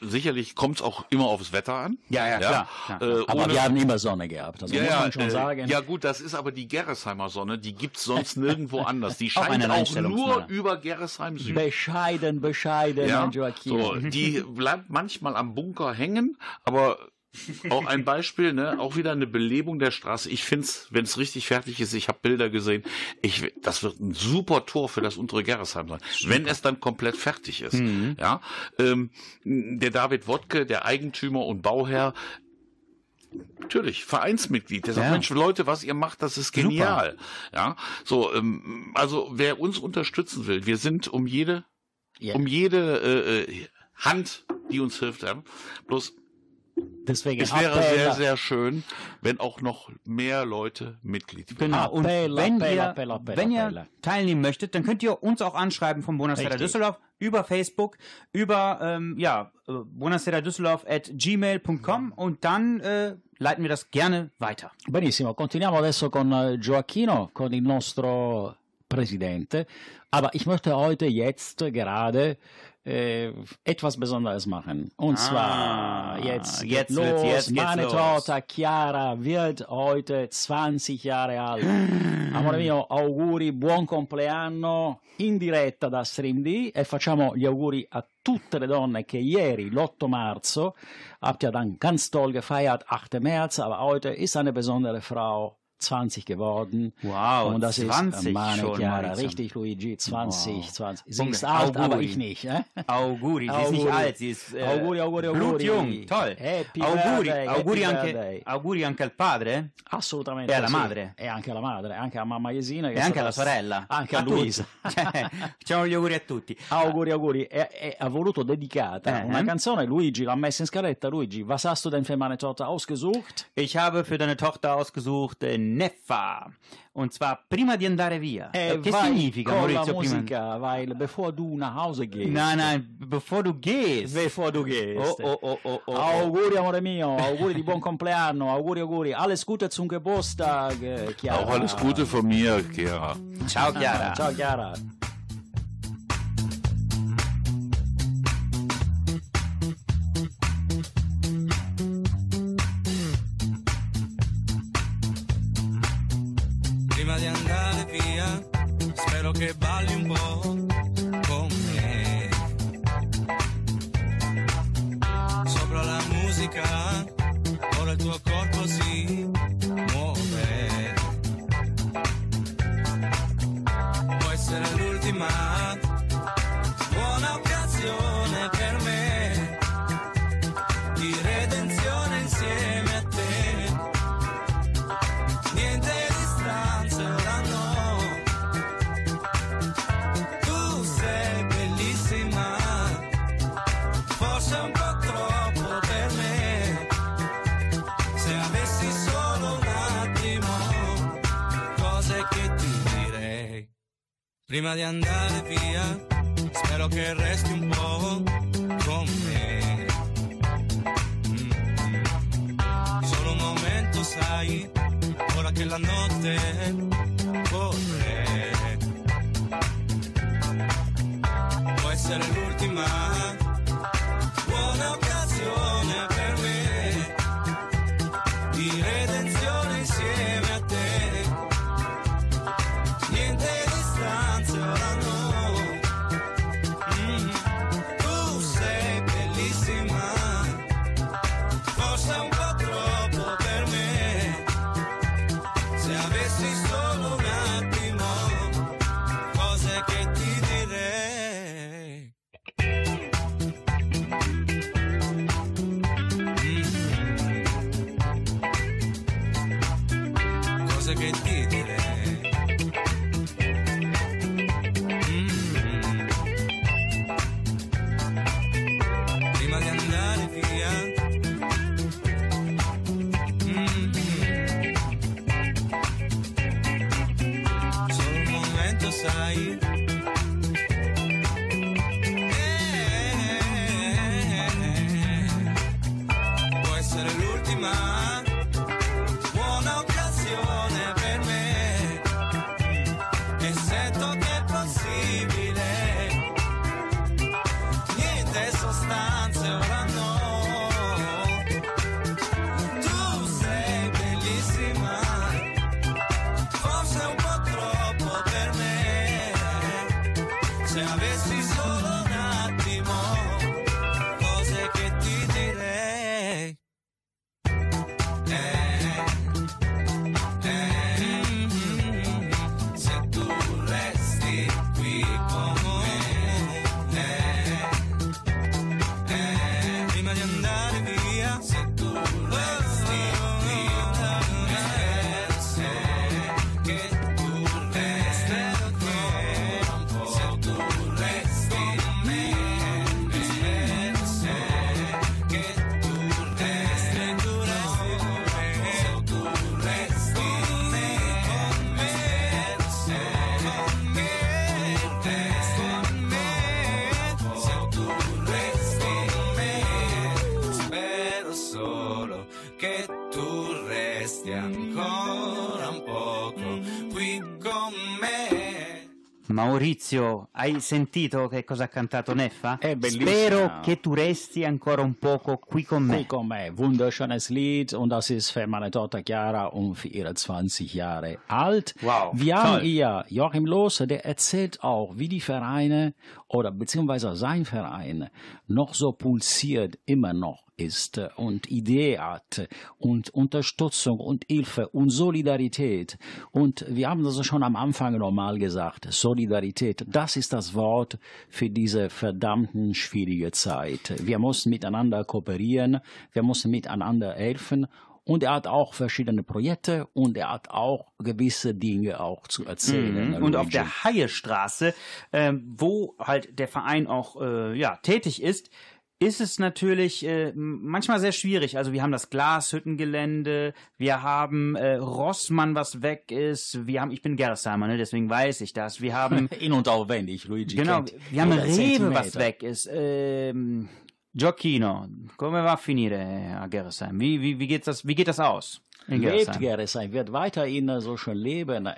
Sicherlich kommt es auch immer aufs Wetter an. Ja, ja, klar, klar. Äh, Aber wir haben immer Sonne gehabt. Also ja, muss ja, man schon äh, sagen. ja gut, das ist aber die Gerresheimer Sonne, die gibt's sonst *laughs* nirgendwo anders. Die Auch ein scheint auch, nur Alleinstellungsmerkmal. über Gerresheim Süd. bescheiden, bescheiden, Ja, Joachim. so, die bleibt manchmal am Bunker hängen, aber auch ein Beispiel, ne, auch wieder eine Belebung der Straße. Ich find's, wenn es richtig fertig ist, ich habe Bilder gesehen, ich, das wird ein super Tor für das untere Gerresheim sein, wenn es dann komplett fertig ist. Ja, ähm, der David Wodke, der Eigentümer und Bauherr, Natürlich, Vereinsmitglied. Der sagt, Ja. Mensch, Leute, was ihr macht, das ist genial. Ja, so, ähm, also wer uns unterstützen will, wir sind um jede, Ja. um jede äh, äh, Hand, die uns hilft. Ja. Bloß Deswegen es wäre Appell, sehr, sehr schön, wenn auch noch mehr Leute Mitglied werden. Genau. Und Appell, wenn, Appell, ihr, Appell, wenn ihr teilnehmen möchtet, dann könnt ihr uns auch anschreiben vom Richtig. Düsseldorf über Facebook, über ähm, ja, äh, Düsseldorf at gmail.com und dann äh, leiten wir das gerne weiter. Benissimo, continuiamo adesso con eh, Gioacchino, con il nostro Presidente. Aber ich möchte heute jetzt gerade äh, etwas Besonderes machen. Und Ah, zwar jetzt, jetzt los. wird's- jetzt Meine los. Tochter Chiara wird heute 20 Jahre alt. *sighs* Amore mio, auguri, buon compleanno in diretta da StreamD e facciamo gli auguri a tutte le donne che ieri, l'8 Marzo, habt ihr dann ganz toll gefeiert, 8. März, aber heute ist eine besondere Frau 20 geworden. Wow, Und das 20 ist meine schon, Chiara, richtig, Luigi, 20, Wow. 20. Sie ist alt, aber auguri. ich nicht. Eh? Auguri, sie ist nicht alt, sie ist äh, Auguri, auguri, auguri. blutjung, toll. Happy auguri, birthday, auguri, anche, birthday. auguri anche al padre Assolutamente. E alla sì. madre. E anche alla madre, anche a mamma Iesina. che e anche alla sorella. Anche a tutti. Luisa. *laughs* Cioè, facciamo gli auguri a tutti. Auguri, auguri. E, e ha voluto dedicata Eh. una canzone. Luigi l'ha messa in scaletta. Luigi, was hast du denn für meine Tochter ausgesucht? Ich habe für deine Tochter ausgesucht äh, Neffa. Und zwar Prima di andare via. E Äh, che vai significa, con Maurizio? la Prima... musica, vai, bevor du nach Hause gehst. Nein, nein, bevor du gehst. Bevor du Oh, gehst. oh, oh, oh, oh. Auguri, amore mio, auguri di buon compleanno, auguri, auguri, alles Gute zum Geburtstag, äh, Chiara. Auch alles Gute von mir, Gera. Ciao Chiara. Ciao, Chiara. Spero che Prima di andare via Spero che resti un po' con me Mm. Solo un momento sai ora che la notte confianza. Maurizio, hai sentito che cosa ha cantato Neffa? È bellissimo. Spero che tu resti ancora un poco qui con me. Qui con me. Wunderschönes Lied und das ist für meine Tochter Chiara um 24 Jahre alt. Wow, Wir haben toll. hier Joachim Lohse, der erzählt auch, wie die Vereine oder beziehungsweise sein Verein noch so pulsiert immer noch ist äh, und Idee hat und Unterstützung und Hilfe und Solidarität. Und wir haben das schon am Anfang normal gesagt, Solidarität, das ist das Wort für diese verdammten schwierige Zeit. Wir müssen miteinander kooperieren, wir müssen miteinander helfen und er hat auch verschiedene Projekte und er hat auch gewisse Dinge auch zu erzählen. Mhm. Und auf der Haiestraße, ähm, wo halt der Verein auch äh, ja, tätig ist, ist es natürlich äh, manchmal sehr schwierig. Also wir haben das Glashüttengelände, wir haben äh, Rossmann, was weg ist, wir haben, ich bin Gersheimer, ne, deswegen weiß ich das. Wir haben *laughs* In- und auswendig, Luigi. Genau, kennt wir haben Rewe, was Zentimeter. weg ist. Ähm, Gioacchino, come va a finire a Gerresheim? Wie, wie, wie, geht das, wie geht das aus? In Lebt? Gerresheim, wird weiterhin so schön leben.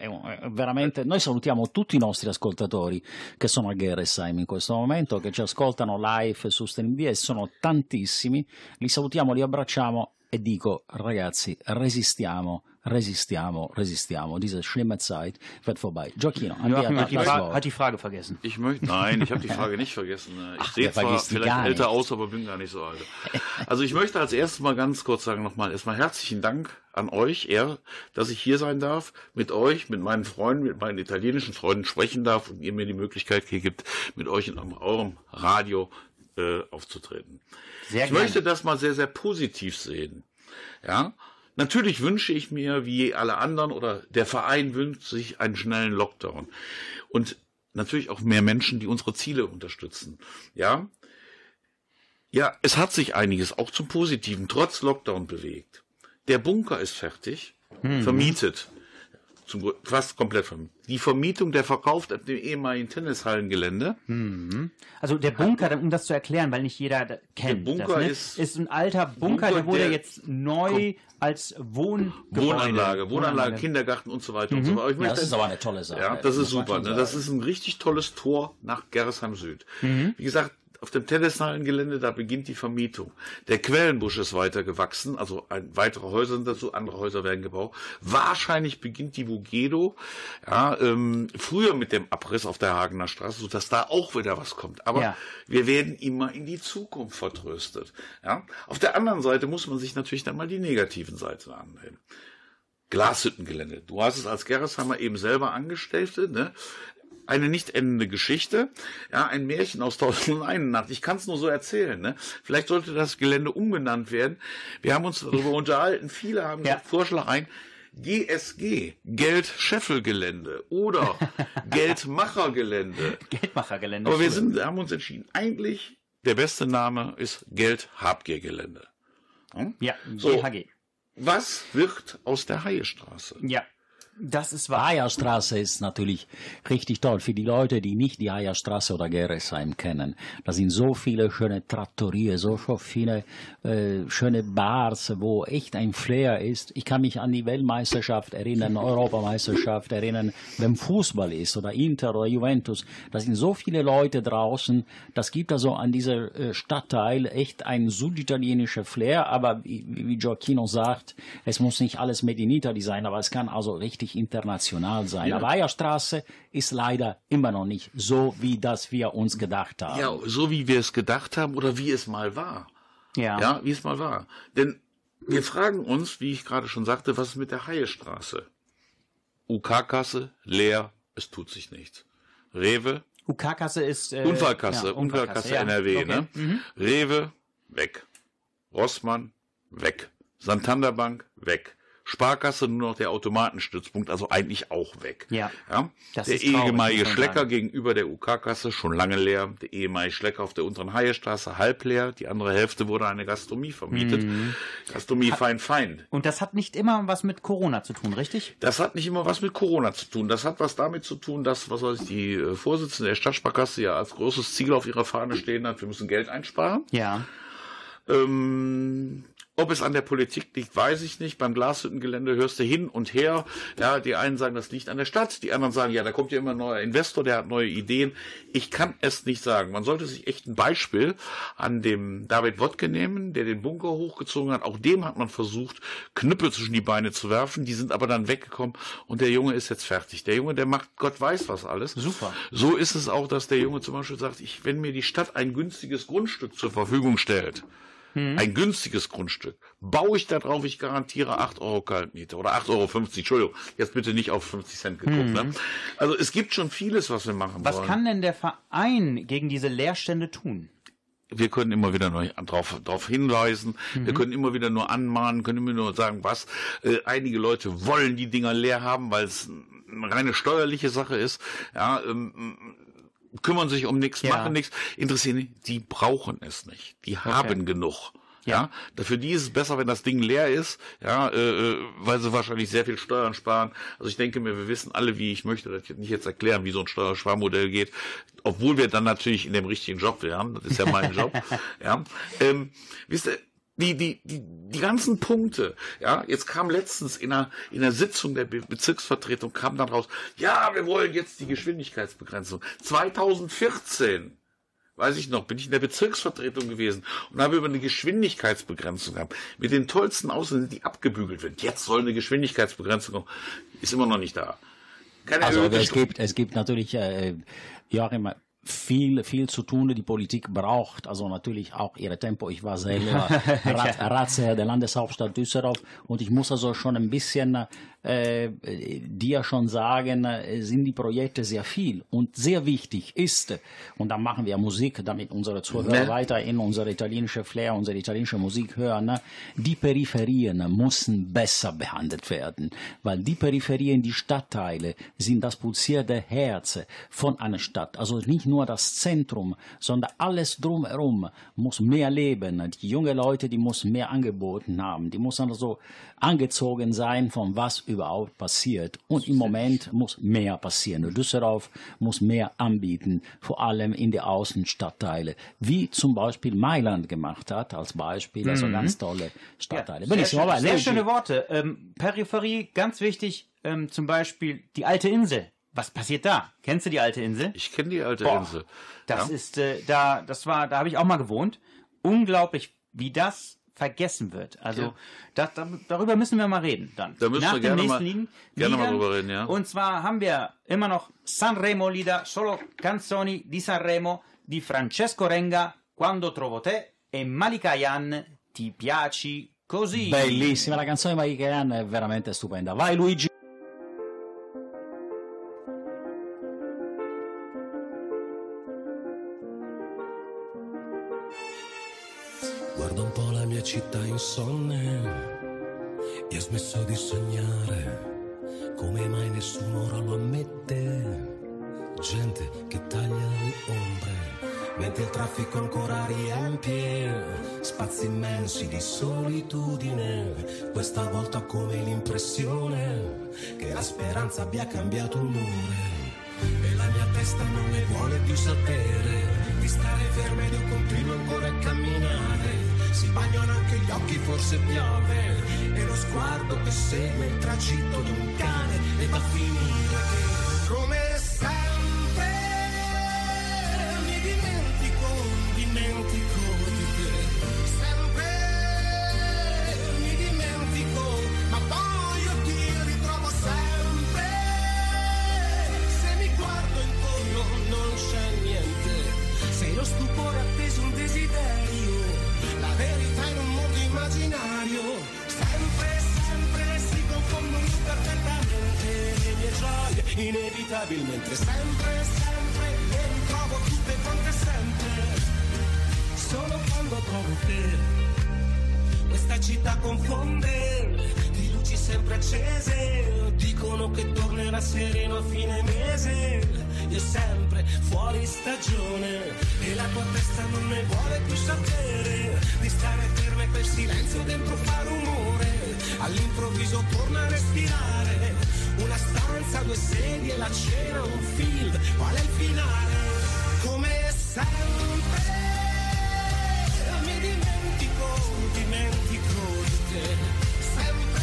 Veramente, noi salutiamo tutti i nostri ascoltatori che sono a Gerresheim in questo momento, che ci ascoltano live su StreamVia e sono tantissimi. Li salutiamo, li abbracciamo e dico, ragazzi, resistiamo, resistiamo, resistiamo. Diese schlimme Zeit wird vorbei. Joachim hat die, das Fra Wort. hat die Frage vergessen. Ich möchte, nein, ich habe die Frage nicht vergessen. Ich Ach, sehe zwar vielleicht älter nicht. aus, aber bin gar nicht so alt. Also ich möchte als erstes mal ganz kurz sagen nochmal erstmal herzlichen Dank an euch, er, dass ich hier sein darf, mit euch, mit meinen Freunden, mit meinen italienischen Freunden sprechen darf und ihr mir die Möglichkeit hier gibt, mit euch in eurem Radio äh, aufzutreten. Sehr ich gerne. möchte das mal sehr, sehr positiv sehen. Ja, natürlich wünsche ich mir, wie alle anderen oder der Verein wünscht sich einen schnellen Lockdown. Und natürlich auch mehr Menschen, die unsere Ziele unterstützen. Ja, ja, es hat sich einiges auch zum Positiven trotz Lockdown bewegt. Der Bunker ist fertig, vermietet. Zum, fast komplett vermietet. Die Vermietung, der verkauft auf dem ehemaligen Tennishallengelände. Also der Bunker, um das zu erklären, weil nicht jeder kennt Bunker das, ne? ist- ist ein alter Bunker, Bunker, der wurde der jetzt neu als Wohngebäude. Wohnanlage, Wohnanlage, Kindergarten und so weiter und so weiter. Aber ich Ja, das ist aber eine tolle Sache. Ja, das ist muss man super. Ne? Das ist ein richtig tolles Tor nach Gerresheim Süd. Wie gesagt, auf dem Tennishallengelände, da beginnt die Vermietung. Der Quellenbusch ist weiter gewachsen, also ein, weitere Häuser sind dazu, andere Häuser werden gebaut. Wahrscheinlich beginnt die Vugedo, ja, ähm, früher mit dem Abriss auf der Hagener Straße, sodass da auch wieder was kommt. Aber Ja. wir werden immer in die Zukunft vertröstet. Ja? Auf der anderen Seite muss man sich natürlich dann mal die negativen Seiten annehmen. Glashüttengelände. Du hast es als Gerresheimer eben selber angestellt, ne? Eine nicht endende Geschichte, ja, ein Märchen aus Tausend und Nacht. Ich kann es nur so erzählen, ne? Vielleicht sollte das Gelände umbenannt werden. Wir haben uns darüber *laughs* unterhalten. Viele haben Ja. Vorschlag ein. GSG, Geld-Scheffelgelände oder *laughs* Geldmachergelände. Geldmachergelände. Aber wir sind, haben uns entschieden, eigentlich der beste Name ist Geld-Habgiergelände. Hm? Ja, So. GHG. Was wird aus der Haiestraße? Ja, das ist wahr. Eierstraße ist natürlich richtig toll für die Leute, die nicht die Eierstraße oder Gerresheim kennen. Da sind so viele schöne Trattorien, so viele äh, schöne Bars, wo echt ein Flair ist. Ich kann mich an die Weltmeisterschaft erinnern, Europameisterschaft erinnern, wenn Fußball ist oder Inter oder Juventus. Da sind so viele Leute draußen. Das gibt also an dieser äh, Stadtteil echt ein süditalienischer Flair. Aber wie, wie Gioacchino sagt, es muss nicht alles Made in Italy sein, aber es kann also richtig international sein. Ja. Aber Eierstraße ist leider immer noch nicht so, wie das wir uns gedacht haben. Ja, so wie wir es gedacht haben oder wie es mal war. Ja. Ja, wie es mal war. Denn wir fragen uns, wie ich gerade schon sagte, was ist mit der Haiestraße? UK-Kasse, leer, es tut sich nichts. Rewe, UK-Kasse ist... Äh, Unfallkasse, ja, Unfallkasse ja. NRW, Okay. ne? Mhm. Rewe, weg. Rossmann, weg. Santander Bank, weg. Sparkasse nur noch der Automatenstützpunkt, also eigentlich auch weg. Ja. ja? Das der ist traurig, ehemalige man Schlecker gegenüber der UK-Kasse schon lange leer. Der ehemalige Schlecker auf der unteren Haiestraße halb leer. Die andere Hälfte wurde eine Gastronomie vermietet. Mhm. Gastronomie fein fein. Und das hat nicht immer was mit Corona zu tun, richtig? Das hat nicht immer was mit Corona zu tun. Das hat was damit zu tun, dass, was weiß ich, die äh, Vorsitzende der Stadtsparkasse ja als großes Ziel auf ihrer Fahne stehen hat, wir müssen Geld einsparen. Ja. Ähm, Ob es an der Politik liegt, weiß ich nicht. Beim Glashüttengelände hörst du hin und her. Ja, die einen sagen, das liegt an der Stadt. Die anderen sagen, ja, da kommt ja immer ein neuer Investor, der hat neue Ideen. Ich kann es nicht sagen. Man sollte sich echt ein Beispiel an dem David Wodke nehmen, der den Bunker hochgezogen hat. Auch dem hat man versucht, Knüppel zwischen die Beine zu werfen. Die sind aber dann weggekommen und der Junge ist jetzt fertig. Der Junge, der macht Gott weiß was alles. Super. So ist es auch, dass der Junge zum Beispiel sagt, ich, wenn mir die Stadt ein günstiges Grundstück zur Verfügung stellt, ein günstiges Grundstück. Baue ich da drauf, ich garantiere 8 Euro Kaltmiete oder 8,50 Euro. Entschuldigung, jetzt bitte nicht auf 50 Cent geguckt. Ne? Also es gibt schon vieles, was wir machen Was wollen. kann denn der Verein gegen diese Leerstände tun? wir können immer wieder nur darauf drauf hinweisen, wir können immer wieder nur anmahnen, können immer nur sagen, was. Äh, einige Leute wollen die Dinger leer haben, weil es eine reine steuerliche Sache ist. Ja, ähm, kümmern sich um nichts, Ja. machen nichts, interessieren nicht. Die brauchen es nicht. Die haben genug. Ja. dafür die ist es besser, wenn das Ding leer ist, ja, äh, äh, weil sie wahrscheinlich sehr viel Steuern sparen. Also ich denke mir, wir wissen alle, wie ich möchte das nicht jetzt erklären, wie so ein Steuersparmodell geht, obwohl wir dann natürlich in dem richtigen Job wären. Das ist ja mein *laughs* Job. Ja, ähm, wisst ihr, die, die, die, die ganzen Punkte, ja, jetzt kam letztens in einer, in einer Sitzung der Be Bezirksvertretung kam dann raus, ja, wir wollen jetzt die Geschwindigkeitsbegrenzung. 2014 weiß ich noch, bin ich in der Bezirksvertretung gewesen und habe über eine Geschwindigkeitsbegrenzung gehabt. Mit den tollsten Ausländern, die abgebügelt werden. Jetzt soll eine Geschwindigkeitsbegrenzung kommen. Ist immer noch nicht da. Keine Also es gibt, es gibt natürlich, äh, Joachim, viel, viel zu tun. Die Politik braucht also natürlich auch ihre Tempo. Ich war selber *laughs* Rat, Ratsherr der Landeshauptstadt Düsseldorf und ich muss also schon ein bisschen äh, dir schon sagen, äh, sind die Projekte sehr viel und sehr wichtig ist, und dann machen wir Musik, damit unsere Zuhörer Ne? weiter in unsere italienische Flair, unsere italienische Musik hören, ne? die Peripherien müssen besser behandelt werden, weil die Peripherien, die Stadtteile sind das pulsierte Herz von einer Stadt. Also nicht nur das Zentrum, sondern alles drumherum muss mehr leben. Die jungen Leute, die müssen mehr angeboten haben, die müssen also angezogen sein von was überhaupt passiert. Und im Moment muss mehr passieren. Düsseldorf muss mehr anbieten, vor allem in die Außenstadtteile, wie zum Beispiel Mailand gemacht hat, als Beispiel, also ganz tolle Stadtteile. Sehr, Benissimo, schön, sehr schöne Worte. Ähm, Peripherie, ganz wichtig, ähm, zum Beispiel die alte Insel. Was passiert da? Kennst du die alte Insel? Ich kenne die alte Boah, Insel. Das Ja. ist äh, da, das war, da habe ich auch mal gewohnt. Unglaublich, wie das vergessen wird. Also Ja. das, da, darüber müssen wir mal reden dann. Da müssen Nach wir gerne mal- gerne mal Liedern. drüber reden, ja. Und zwar haben wir immer noch Sanremo Lieder, solo canzoni di Sanremo di Francesco Renga, Quando trovo te e Malika Yan, Ti piaci così. Bellissima la canzone di Mike Ian è veramente stupenda. Vai Luigi. Città insonne e ho smesso di sognare. Come mai nessuno ora lo ammette? Gente che taglia le ombre, mentre il traffico ancora riempie spazi immensi di solitudine. Questa volta ho come l'impressione che la speranza abbia cambiato umore. E la mia testa non ne vuole più sapere di stare ferma ed io continuo ancora a camminare. Si bagnano anche gli occhi, forse piove, e lo sguardo che segue il tragitto di un cane e va a finire che come Inevitabilmente, sempre, sempre le ritrovo tutte quante sempre. Solo quando trovo te. Questa città confonde di luci sempre accese. Dicono che tornerà sereno a fine mese. Io sempre mare fuori stagione. E la tua testa non ne vuole più sapere. Di stare ferma e quel silenzio dentro fa rumore. All'improvviso torna a respirare. Una stanza, due sedie, la cena, un film. Qual è il finale? come sempre. Mi dimentico, dimentico di te. Sempre.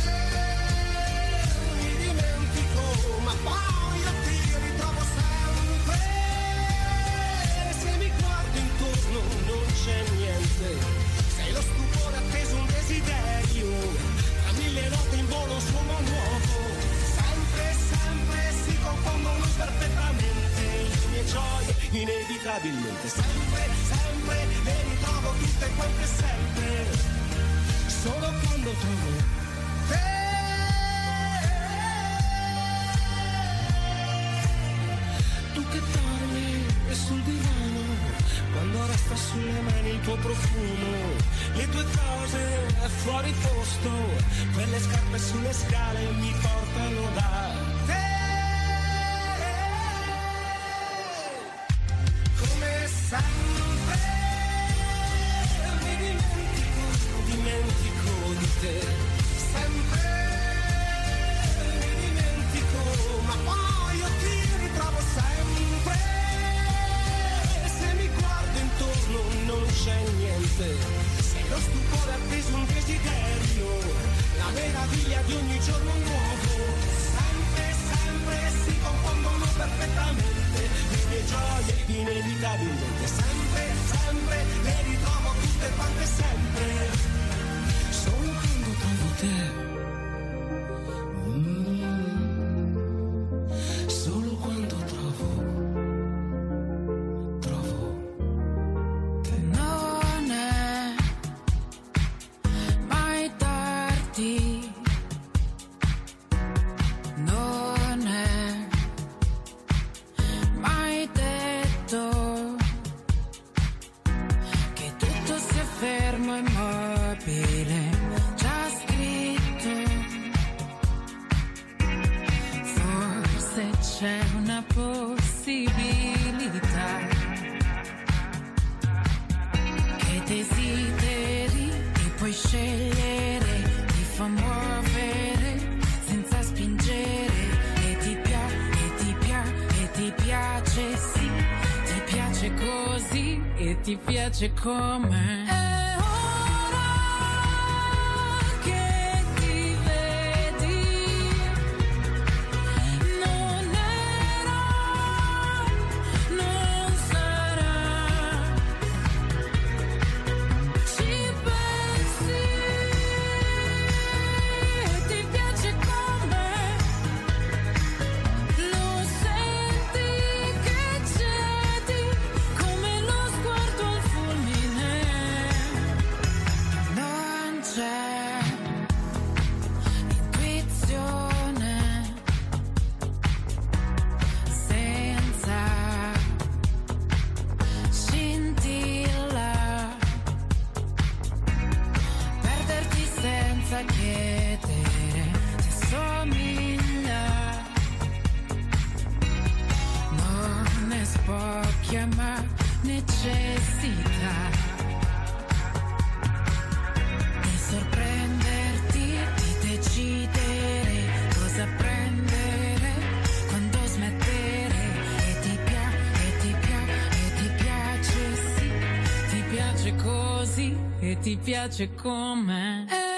Mi dimentico ma poi a te. no, non c'è niente. Sei lo stupore atteso, un desiderio, a mille note in volo un suono nuovo. Sempre, sempre si confondono perfettamente le mie gioie, inevitabilmente. Sempre, sempre le ritrovo tutte quante sempre, solo quando trovo te. Quando resta sulle mani il tuo profumo, le tue cose fuori posto, quelle scarpe sulle scale mi portano da come chiama necessità di sorprenderti, di decidere cosa prendere, quando smettere e ti piace, e ti piace, e ti piace sì, ti piace così e ti piace come.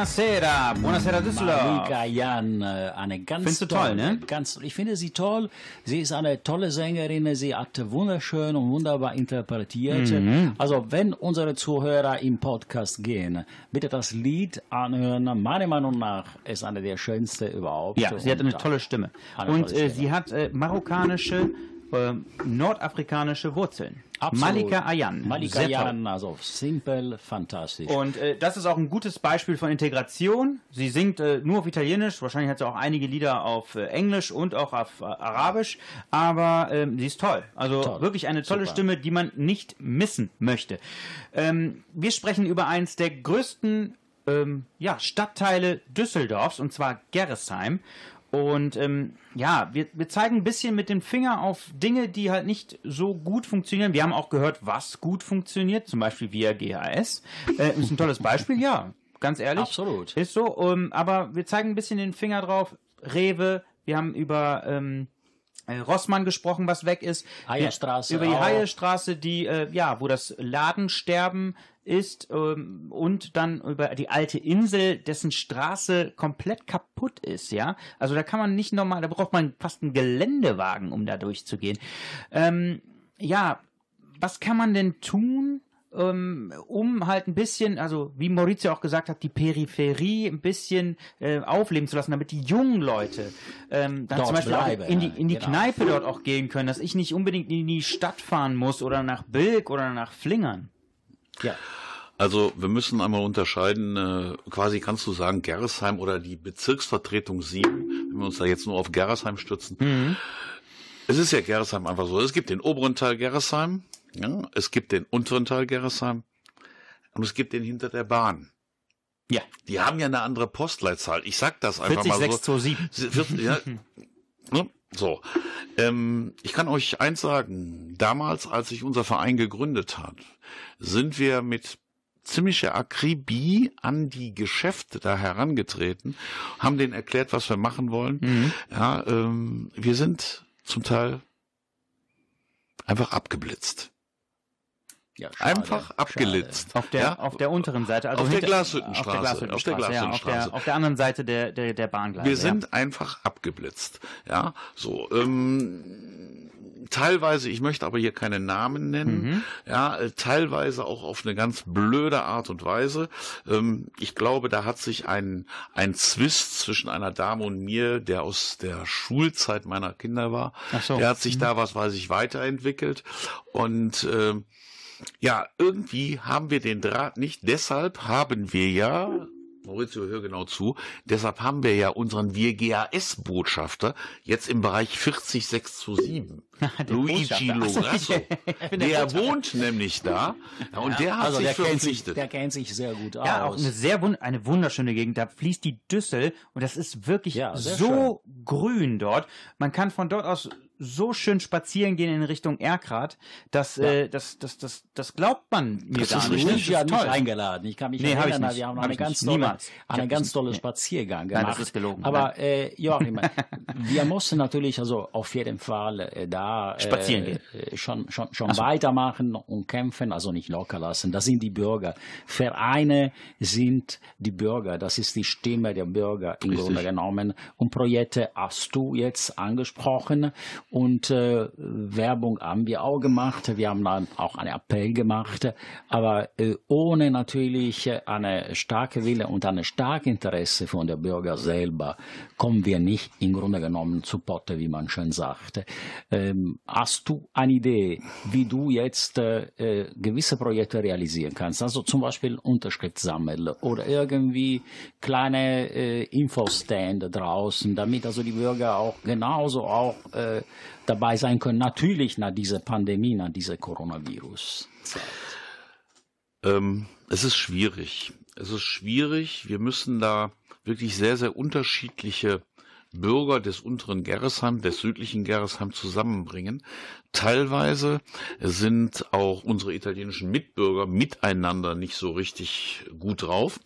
Buonasera, buonasera Düsseldorf. Marika Jan, äh, eine ganz Findest du toll, ne? Ganz, ich finde sie toll. Sie ist eine tolle Sängerin. Sie hat wunderschön und wunderbar interpretiert. Mhm. Also, wenn unsere Zuhörer im Podcast gehen, bitte das Lied anhören. Meiner Meinung nach ist eine der schönsten überhaupt. Ja, sie hat eine tolle Stimme. Eine Und tolle äh, Stimme. sie hat äh, marokkanische, äh, nordafrikanische Wurzeln. Absolut. Malika Ayan. Malika. Jan, also simpel, fantastisch. Und äh, das ist auch ein gutes Beispiel von Integration. Sie singt äh, nur auf Italienisch, wahrscheinlich hat sie auch einige Lieder auf äh, Englisch und auch auf äh, Arabisch, aber ähm, sie ist toll. Also Toll. wirklich eine tolle Super. Stimme, die man nicht missen möchte. Ähm, wir sprechen über eins der größten ähm, ja, Stadtteile Düsseldorfs, und zwar Gerresheim. Und ähm, ja, wir, wir zeigen ein bisschen mit dem Finger auf Dinge, die halt nicht so gut funktionieren. Wir haben auch gehört, was gut funktioniert, zum Beispiel via GHS. Äh, ist ein tolles Beispiel, ja, ganz ehrlich. Absolut. Ist so, ähm, aber wir zeigen ein bisschen den Finger drauf. Rewe, wir haben über ähm, äh, Rossmann gesprochen, was weg ist. Heierstraße Über die auch. Heierstraße, die, äh, ja, wo das Ladensterben ist ähm, und dann über die alte Insel, dessen Straße komplett kaputt ist, ja. Also da kann man nicht normal, da braucht man fast einen Geländewagen, um da durchzugehen. Ähm, ja, was kann man denn tun, um halt ein bisschen, also wie Maurizio auch gesagt hat, die Peripherie ein bisschen äh, aufleben zu lassen, damit die jungen Leute ähm, dann Dort zum Beispiel auch bleiben, in die, in die genau. Kneipe dort auch gehen können, dass ich nicht unbedingt in die Stadt fahren muss oder nach Bilk oder nach Flingern. ja. Also wir müssen einmal unterscheiden, äh, quasi kannst du sagen, Gerresheim oder die Bezirksvertretung 7, wenn wir uns da jetzt nur auf Gerresheim stützen. Es ist ja Gerresheim einfach so. Es gibt den oberen Teil Gerresheim, ja, es gibt den unteren Teil Gerresheim und es gibt den hinter der Bahn. Ja. Die haben ja eine andere Postleitzahl. Ich sag das einfach mal so. 40627. Sie- wird- ja, ne? So. Ähm, ich kann euch eins sagen. Damals, als sich unser Verein gegründet hat, sind wir mit ziemlicher Akribie an die Geschäfte da herangetreten, haben denen erklärt, was wir machen wollen. Ja, ähm, wir sind zum Teil einfach abgeblitzt. Ja, schade, Einfach abgelitzt. Auf der, ja? auf der unteren Seite, also Auf der hinter- Glashüttenstraße, Auf der Glashüttenstraße, auf der ja, auf Glashüttenstraße. der, auf der anderen Seite der, der, der Bahngleise. Wir sind einfach abgeblitzt. Ja, so. Ähm, teilweise, ich möchte aber hier keine Namen nennen. Mhm. Ja, äh, teilweise auch auf eine ganz blöde Art und Weise. Ähm, ich glaube, da hat sich ein ein Zwist zwischen einer Dame und mir, der aus der Schulzeit meiner Kinder war. Ach so. Der hat sich da was weiß ich weiterentwickelt und ähm, ja, irgendwie haben wir den Draht nicht. Deshalb haben wir ja, Maurizio, hör genau zu, deshalb haben wir ja unseren WGAS-Botschafter jetzt im Bereich 40627. *laughs* Luigi *laughs* Botschafter. Lograsso. Der wohnt nämlich da ja, und der hat Also sich der kennt, sich, verpflichtet. der kennt sich sehr gut Ja, auch aus. eine sehr wund eine wunderschöne Gegend. Da fließt die Düssel und das ist wirklich Ja, so grün dort. Man kann von dort aus so schön spazieren gehen in Richtung Erkrath. Das, äh, das, das, das, das glaubt man mir Das gar ist nicht. richtig. Luigi hat mich eingeladen. Ich kann mich Nee, erinnern, wir haben Hab eine ganz nicht. tolle, hab ganz nee. Spaziergang Nein, gemacht. das ist gelogen. Aber äh, Joachim, *laughs* wir mussten natürlich also auf jeden Fall äh, da äh, Spazieren gehen. äh, schon, schon, schon weitermachen und kämpfen, also nicht locker lassen. Das sind die Bürger. Vereine sind die Bürger. Das ist die Stimme der Bürger im Richtig. Grunde genommen. Und Projekte hast du jetzt angesprochen und äh, Werbung haben wir auch gemacht. Wir haben dann auch einen Appell gemacht, aber äh, ohne natürlich äh, eine starke Wille und ein starkes Interesse von der Bürger selber kommen wir nicht im Grunde genommen zu Potte, wie man schön sagt. Ähm, hast du eine Idee, wie du jetzt äh, äh, gewisse Projekte realisieren kannst? Also zum Beispiel Unterschrift sammeln oder irgendwie kleine äh, Infostände draußen, damit also die Bürger auch genauso auch äh, dabei sein können. Natürlich nach dieser Pandemie, nach dieser Coronavirus. Ähm, es ist schwierig. Es ist schwierig. Wir müssen da wirklich sehr, sehr unterschiedliche Bürger des unteren Gerresheim, des südlichen Gerresheim zusammenbringen. Teilweise sind auch unsere italienischen Mitbürger miteinander nicht so richtig gut drauf.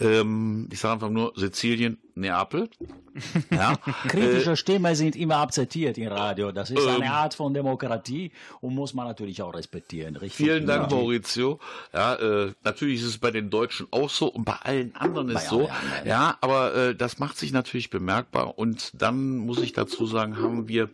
Ähm, ich sage einfach nur Sizilien, Neapel. *laughs* Ja. Kritische Äh, Stimmen sind immer akzeptiert im Radio. Das ist eine Ähm. Art von Demokratie und muss man natürlich auch respektieren. Richtig? Vielen Dank, Ja. Maurizio. Ja, äh, natürlich ist es bei den Deutschen auch so und bei allen anderen ist Bei so. anderen. Ja, aber äh, das macht sich natürlich bemerkbar und dann muss ich dazu sagen, haben wir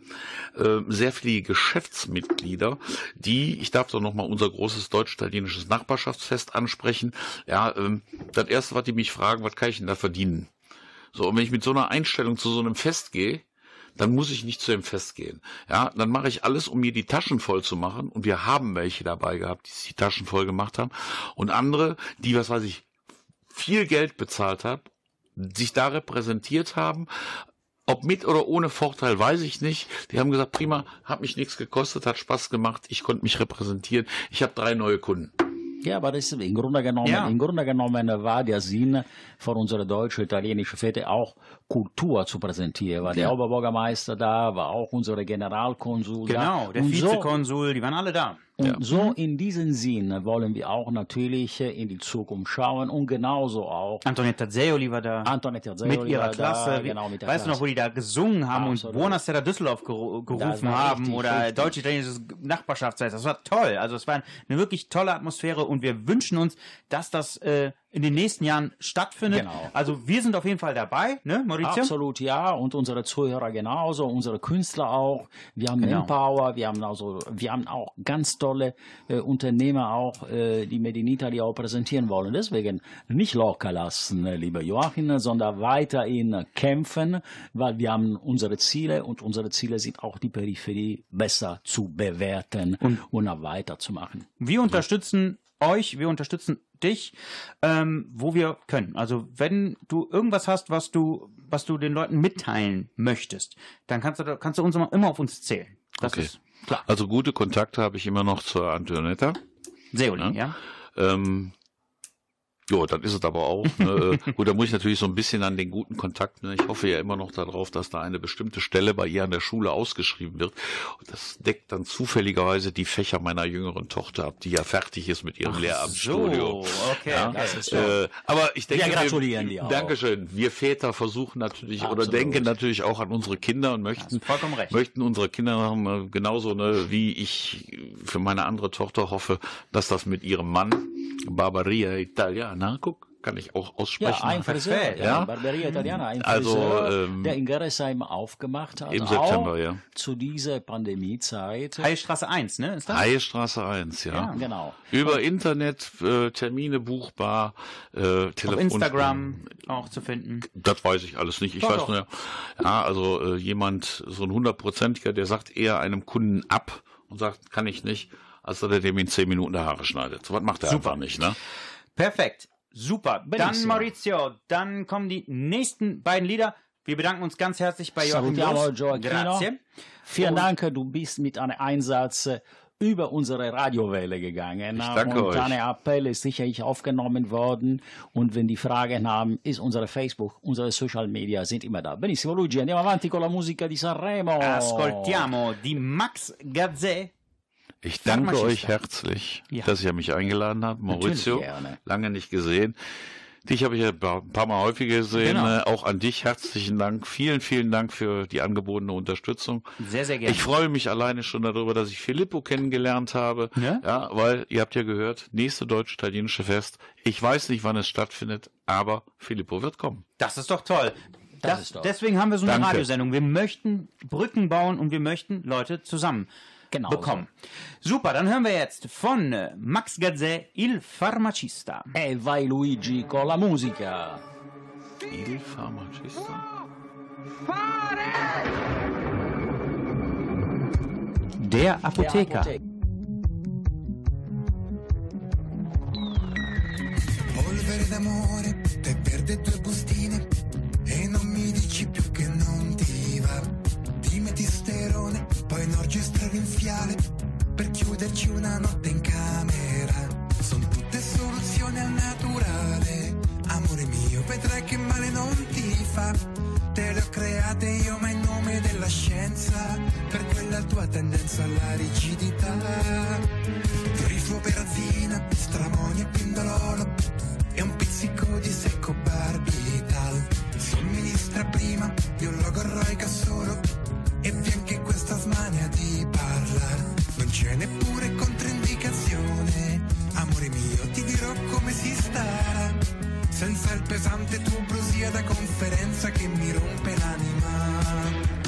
äh, sehr viele Geschäftsmitglieder, die, ich darf doch noch mal unser großes deutsch-italienisches Nachbarschaftsfest ansprechen. Ja, ähm, das erste, was die mich fragen, was kann ich denn da verdienen? So, und wenn ich mit so einer Einstellung zu so einem Fest gehe, dann muss ich nicht zu dem Fest gehen. Ja, dann mache ich alles, um mir die Taschen voll zu machen. Und wir haben welche dabei gehabt, die sich die Taschen voll gemacht haben. Und andere, die, was weiß ich, viel Geld bezahlt haben, sich da repräsentiert haben. Ob mit oder ohne Vorteil, weiß ich nicht. Die haben gesagt, prima, hat mich nichts gekostet, hat Spaß gemacht, ich konnte mich repräsentieren. Ich habe drei neue Kunden. Ja, aber das ist im Grunde genommen, Ja. im Grunde genommen war der Sinn von unserer deutsch-italienischen Fete auch Kultur zu präsentieren. War der Ja. Oberbürgermeister da, war auch unsere Generalkonsul da. Genau, der Und so- Vizekonsul, die waren alle da. Und so in diesem Sinn wollen wir auch natürlich äh, in die Zukunft schauen und genauso auch Antonetta Zeoli war da. Antonetta Zeoli mit ihrer war da, Klasse. genau, mit der weißt du noch, Klasse. wo die da gesungen haben Absolut. und Buonasera Düsseldorf gerufen war haben richtig, oder richtig. deutsch-italienisches Nachbarschaftsfest. Das war toll. Also es war eine wirklich tolle Atmosphäre und wir wünschen uns, dass das äh, in den nächsten Jahren stattfindet. Genau. Also wir sind auf jeden Fall dabei, ne, Maurizio? Absolut ja und unsere Zuhörer genauso, unsere Künstler auch. Wir haben Genau. Manpower, wir haben also, wir haben auch ganz tolle äh, Unternehmer auch, äh, die Made in Italy auch präsentieren wollen. Deswegen nicht locker lassen, äh, lieber Joachim, sondern weiterhin kämpfen, weil wir haben unsere Ziele und unsere Ziele sind auch die Peripherie besser zu bewerten und, auch weiterzumachen. Wir unterstützen euch, wir unterstützen dich, ähm, wo wir können. Also wenn du irgendwas hast, was du, was du den Leuten mitteilen möchtest, dann kannst du, kannst du uns immer, immer auf uns zählen. Das Okay. ist klar. Also gute Kontakte habe ich immer noch zur Antonetta. Seoli, ja. Ähm, ja, das ist es aber auch. Ne? *laughs* Gut, da muss ich natürlich so ein bisschen an den guten Kontakt. Ne? Ich hoffe ja immer noch darauf, dass da eine bestimmte Stelle bei ihr an der Schule ausgeschrieben wird. Und das deckt dann zufälligerweise die Fächer meiner jüngeren Tochter ab, die ja fertig ist mit ihrem Lehramtsstudium. So, okay. Ja, Das ist äh, aber ich denke, Wir gratulieren dir auch. Dankeschön. Wir Väter versuchen natürlich oder Absolut. denken natürlich auch an unsere Kinder und möchten, möchten unsere Kinder haben, äh, genauso ne, wie ich für meine andere Tochter hoffe, dass das mit ihrem Mann Barbaria Italiana, guck, kann ich auch Ja, aussprechen. ein Friseur, Perfekt, ja. ja. Barberia Italiana, ein Also, Friseur, ähm, der in Gerresheim aufgemacht hat. Im September, auch ja. Zu dieser Pandemiezeit. Heilstraße 1, ne? Ist das? Haiestraße 1, ja. Ja, genau. Über Internet, äh, Termine buchbar, äh, Auf Telefon. Instagram auch zu finden. Das weiß ich alles nicht. Ich Doch, weiß doch. nur, ja, also äh, jemand, so ein hundertprozentiger, der sagt eher einem Kunden ab und sagt, kann ich nicht, als dass er dem in zehn Minuten die Haare schneidet. So was macht er Super. einfach nicht, ne? Perfekt. Super. Dann Benissimo. Maurizio, dann kommen die nächsten beiden Lieder. Wir bedanken uns ganz herzlich bei Joachim Salutiamo. Gioacchino. Grazie. Vielen Und- Dank, du bist mit einem Einsatz äh, über unsere Radiowelle gegangen. Ich danke und euch. deine Appell ist sicherlich aufgenommen worden. Und wenn die Fragen haben, ist unsere Facebook, unsere Social Media sind immer da. Benissimo, Luigi, andiamo avanti con la musica di Sanremo. Ascoltiamo die Max Gazzè. Ich danke euch herzlich, Ja. dass ihr mich eingeladen habt. Maurizio, lange nicht gesehen. Dich habe ich ja ein paar- Mal häufiger gesehen. Genau. Äh, Auch an dich herzlichen Dank. Vielen, vielen Dank für die angebotene Unterstützung. Sehr, sehr gerne. Ich freue mich alleine schon darüber, dass ich Filippo kennengelernt habe. Ja? Ja, weil ihr habt ja gehört, nächste deutsch-italienische Fest. Ich weiß nicht, wann es stattfindet, aber Filippo wird kommen. Das ist doch toll. Das, ist toll. Deswegen haben wir so eine Danke. Radiosendung. Wir möchten Brücken bauen und wir möchten Leute zusammen Genau bekommen. Super, dann hören wir jetzt von äh, Max Gazzè Il Farmacista. E vai Luigi con la musica. Il Pharmacista? Der Apotheker. Polvere d'amore, te perde due bustine e non mi dici più poi un orgio rinfiale per chiuderci una notte in camera. Sono tutte soluzioni al naturale, amore mio, vedrai che male non ti fa. te le ho create io ma in nome della scienza, per quella tua tendenza alla rigidità. Trifluoperazina, stramonia e pindololo, e un pizzico di secco barbital. Somministra prima di un logorroica solo, smania di parlare. Non c'è neppure controindicazione, amore mio ti dirò come si sta. Senza il pesante tuo brosia da conferenza che mi rompe l'anima.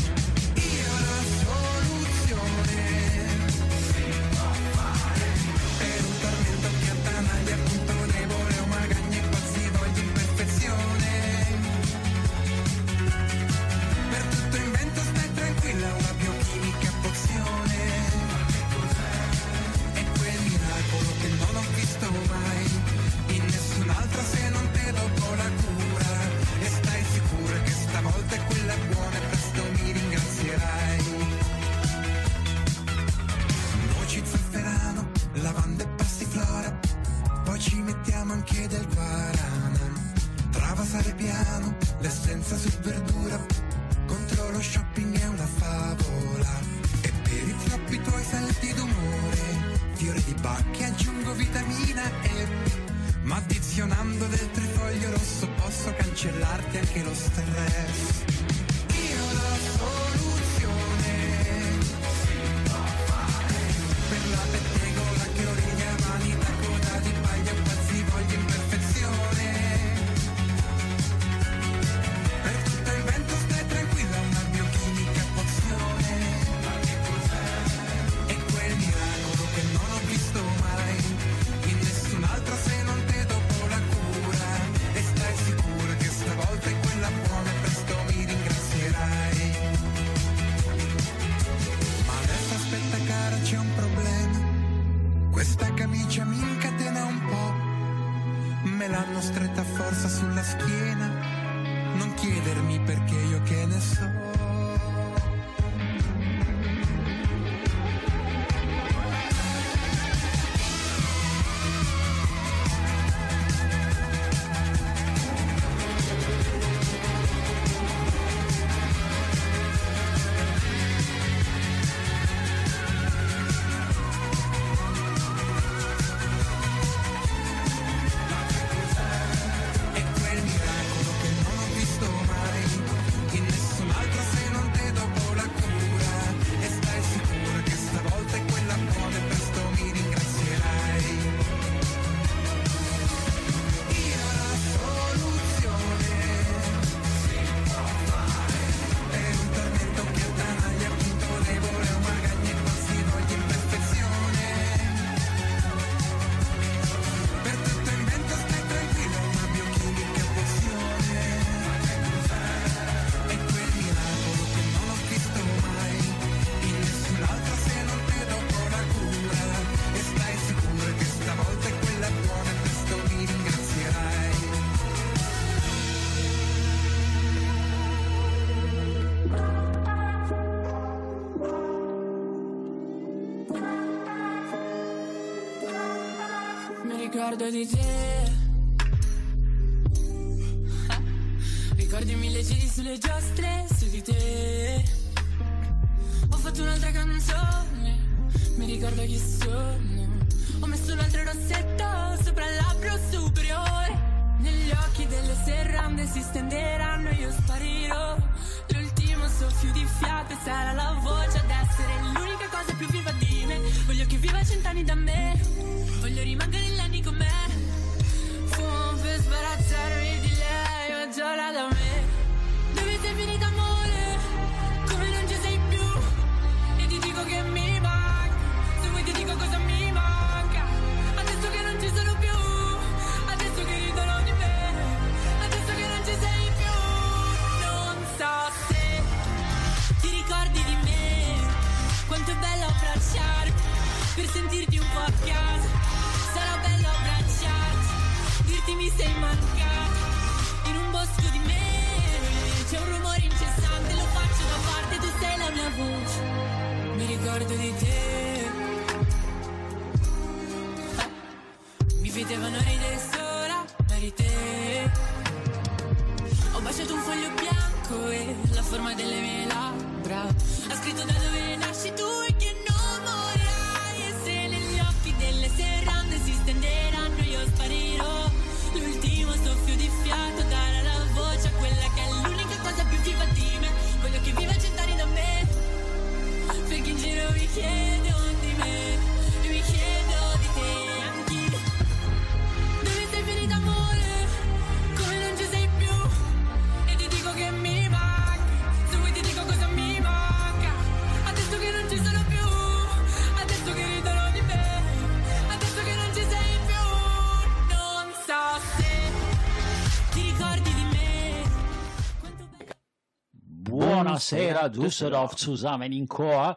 Ricordo di te. Ricordi mille giri sulle giostre su di te. Ho fatto un'altra canzone. Mi ricordo chi sono. Ho messo un altro rossetto sopra il labbro superiore. Negli occhi delle serrande si stenderanno io sparirò. L'ultimo soffio di fiato sarà la voce ad essere l'unica cosa più viva di me. Voglio che viva cent'anni da me. Voglio rimanere in anni sbarazzarmi di lei, ma giorna da me. Dove sei finita amore? Come non ci sei più? E ti dico che mi manca. Se vuoi ti dico cosa mi manca. Adesso che non ci sono più. Adesso che ridono di me. Adesso che non ci sei più. Non so se ti ricordi di me. Quanto è bello abbracciarti. Per sentirti un po' a Dirti mi sei mancato. In un bosco di me. C'è un rumore incessante. Lo faccio da parte. Tu sei la mia voce. Mi ricordo di te. Stasera Düsseldorf zusammen in Chor.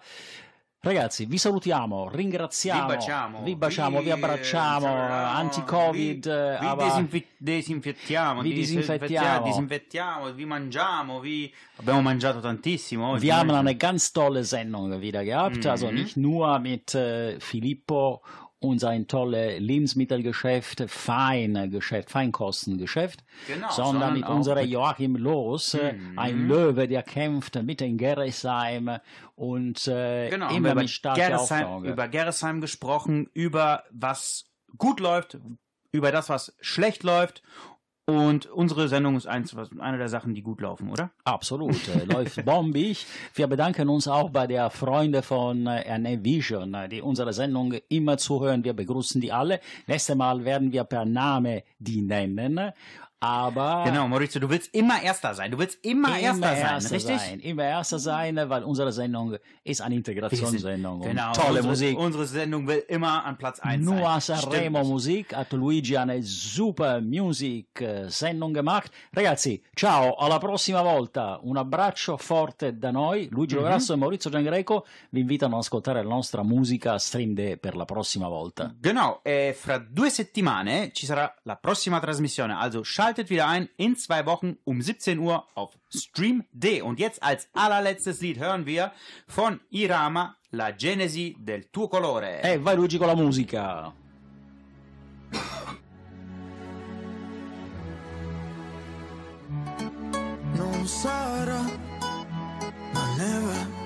Ragazzi, vi salutiamo, ringraziamo, Vi baciamo, vi, baciamo, vi vi, abbracciamo, eh, anti-covid, eh, Vi aber- disinfi- disinfettiamo, Vi disinfettiamo. disinfettiamo, vi mangiamo, vi... Abbiamo mangiato tantissimo oggi. Wir haben eine ganz tolle Sendung wieder gehabt, Mhm. also nicht nur mit äh, Filippo und sein tolles Lebensmittelgeschäft, Feingeschäft, Feinkostengeschäft, Genau, sondern, sondern mit unserem Joachim Loos, äh, Mhm. ein Löwe, der kämpft mit den Gerresheim und äh, Genau, immer über mit starker Gerresheim, Auflage. über Gerresheim gesprochen, über was gut läuft, über das, was schlecht läuft. Und unsere Sendung ist eins, was, eine der Sachen, die gut laufen, oder? Absolut, äh, *laughs* läuft bombig. Wir bedanken uns auch bei der Freunde von äh, Vision, äh, die unsere Sendung immer zuhören. Wir begrüßen die alle. Nächstes Mal werden wir per Name die nennen. Aber Genau, Maurizio, du willst immer Erster sein. Du willst immer, Erster sein, Erster richtig? Sein, immer Erster sein, weil unsere Sendung ist eine Integrationssendung. Genau, Tolle unsere, Musik. Unsere Sendung will immer an Platz 1 sein. Nur Sanremo. Musik hat Luigi eine super music eh, gemacht. Ragazzi, ciao, alla prossima volta. Un abbraccio forte da noi. Luigi Mhm. Lograsso e Maurizio Giangreco vi invitano ad ascoltare la nostra musica Stream Day per la prossima volta. Genau, äh, fra due settimane ci sarà la prossima trasmissione, also schaltet wieder ein in zwei Wochen um 17 Uhr auf Stream D. Und jetzt als allerletztes Lied hören wir von Irama La Genesi del tuo colore. E vai Luigi con la musica. Non sarà la neve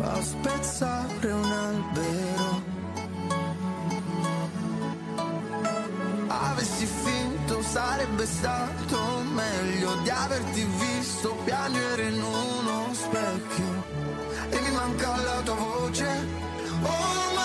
a spezzare un albero. Sarebbe stato meglio di averti visto piangere in uno specchio e mi manca la tua voce. Ormai,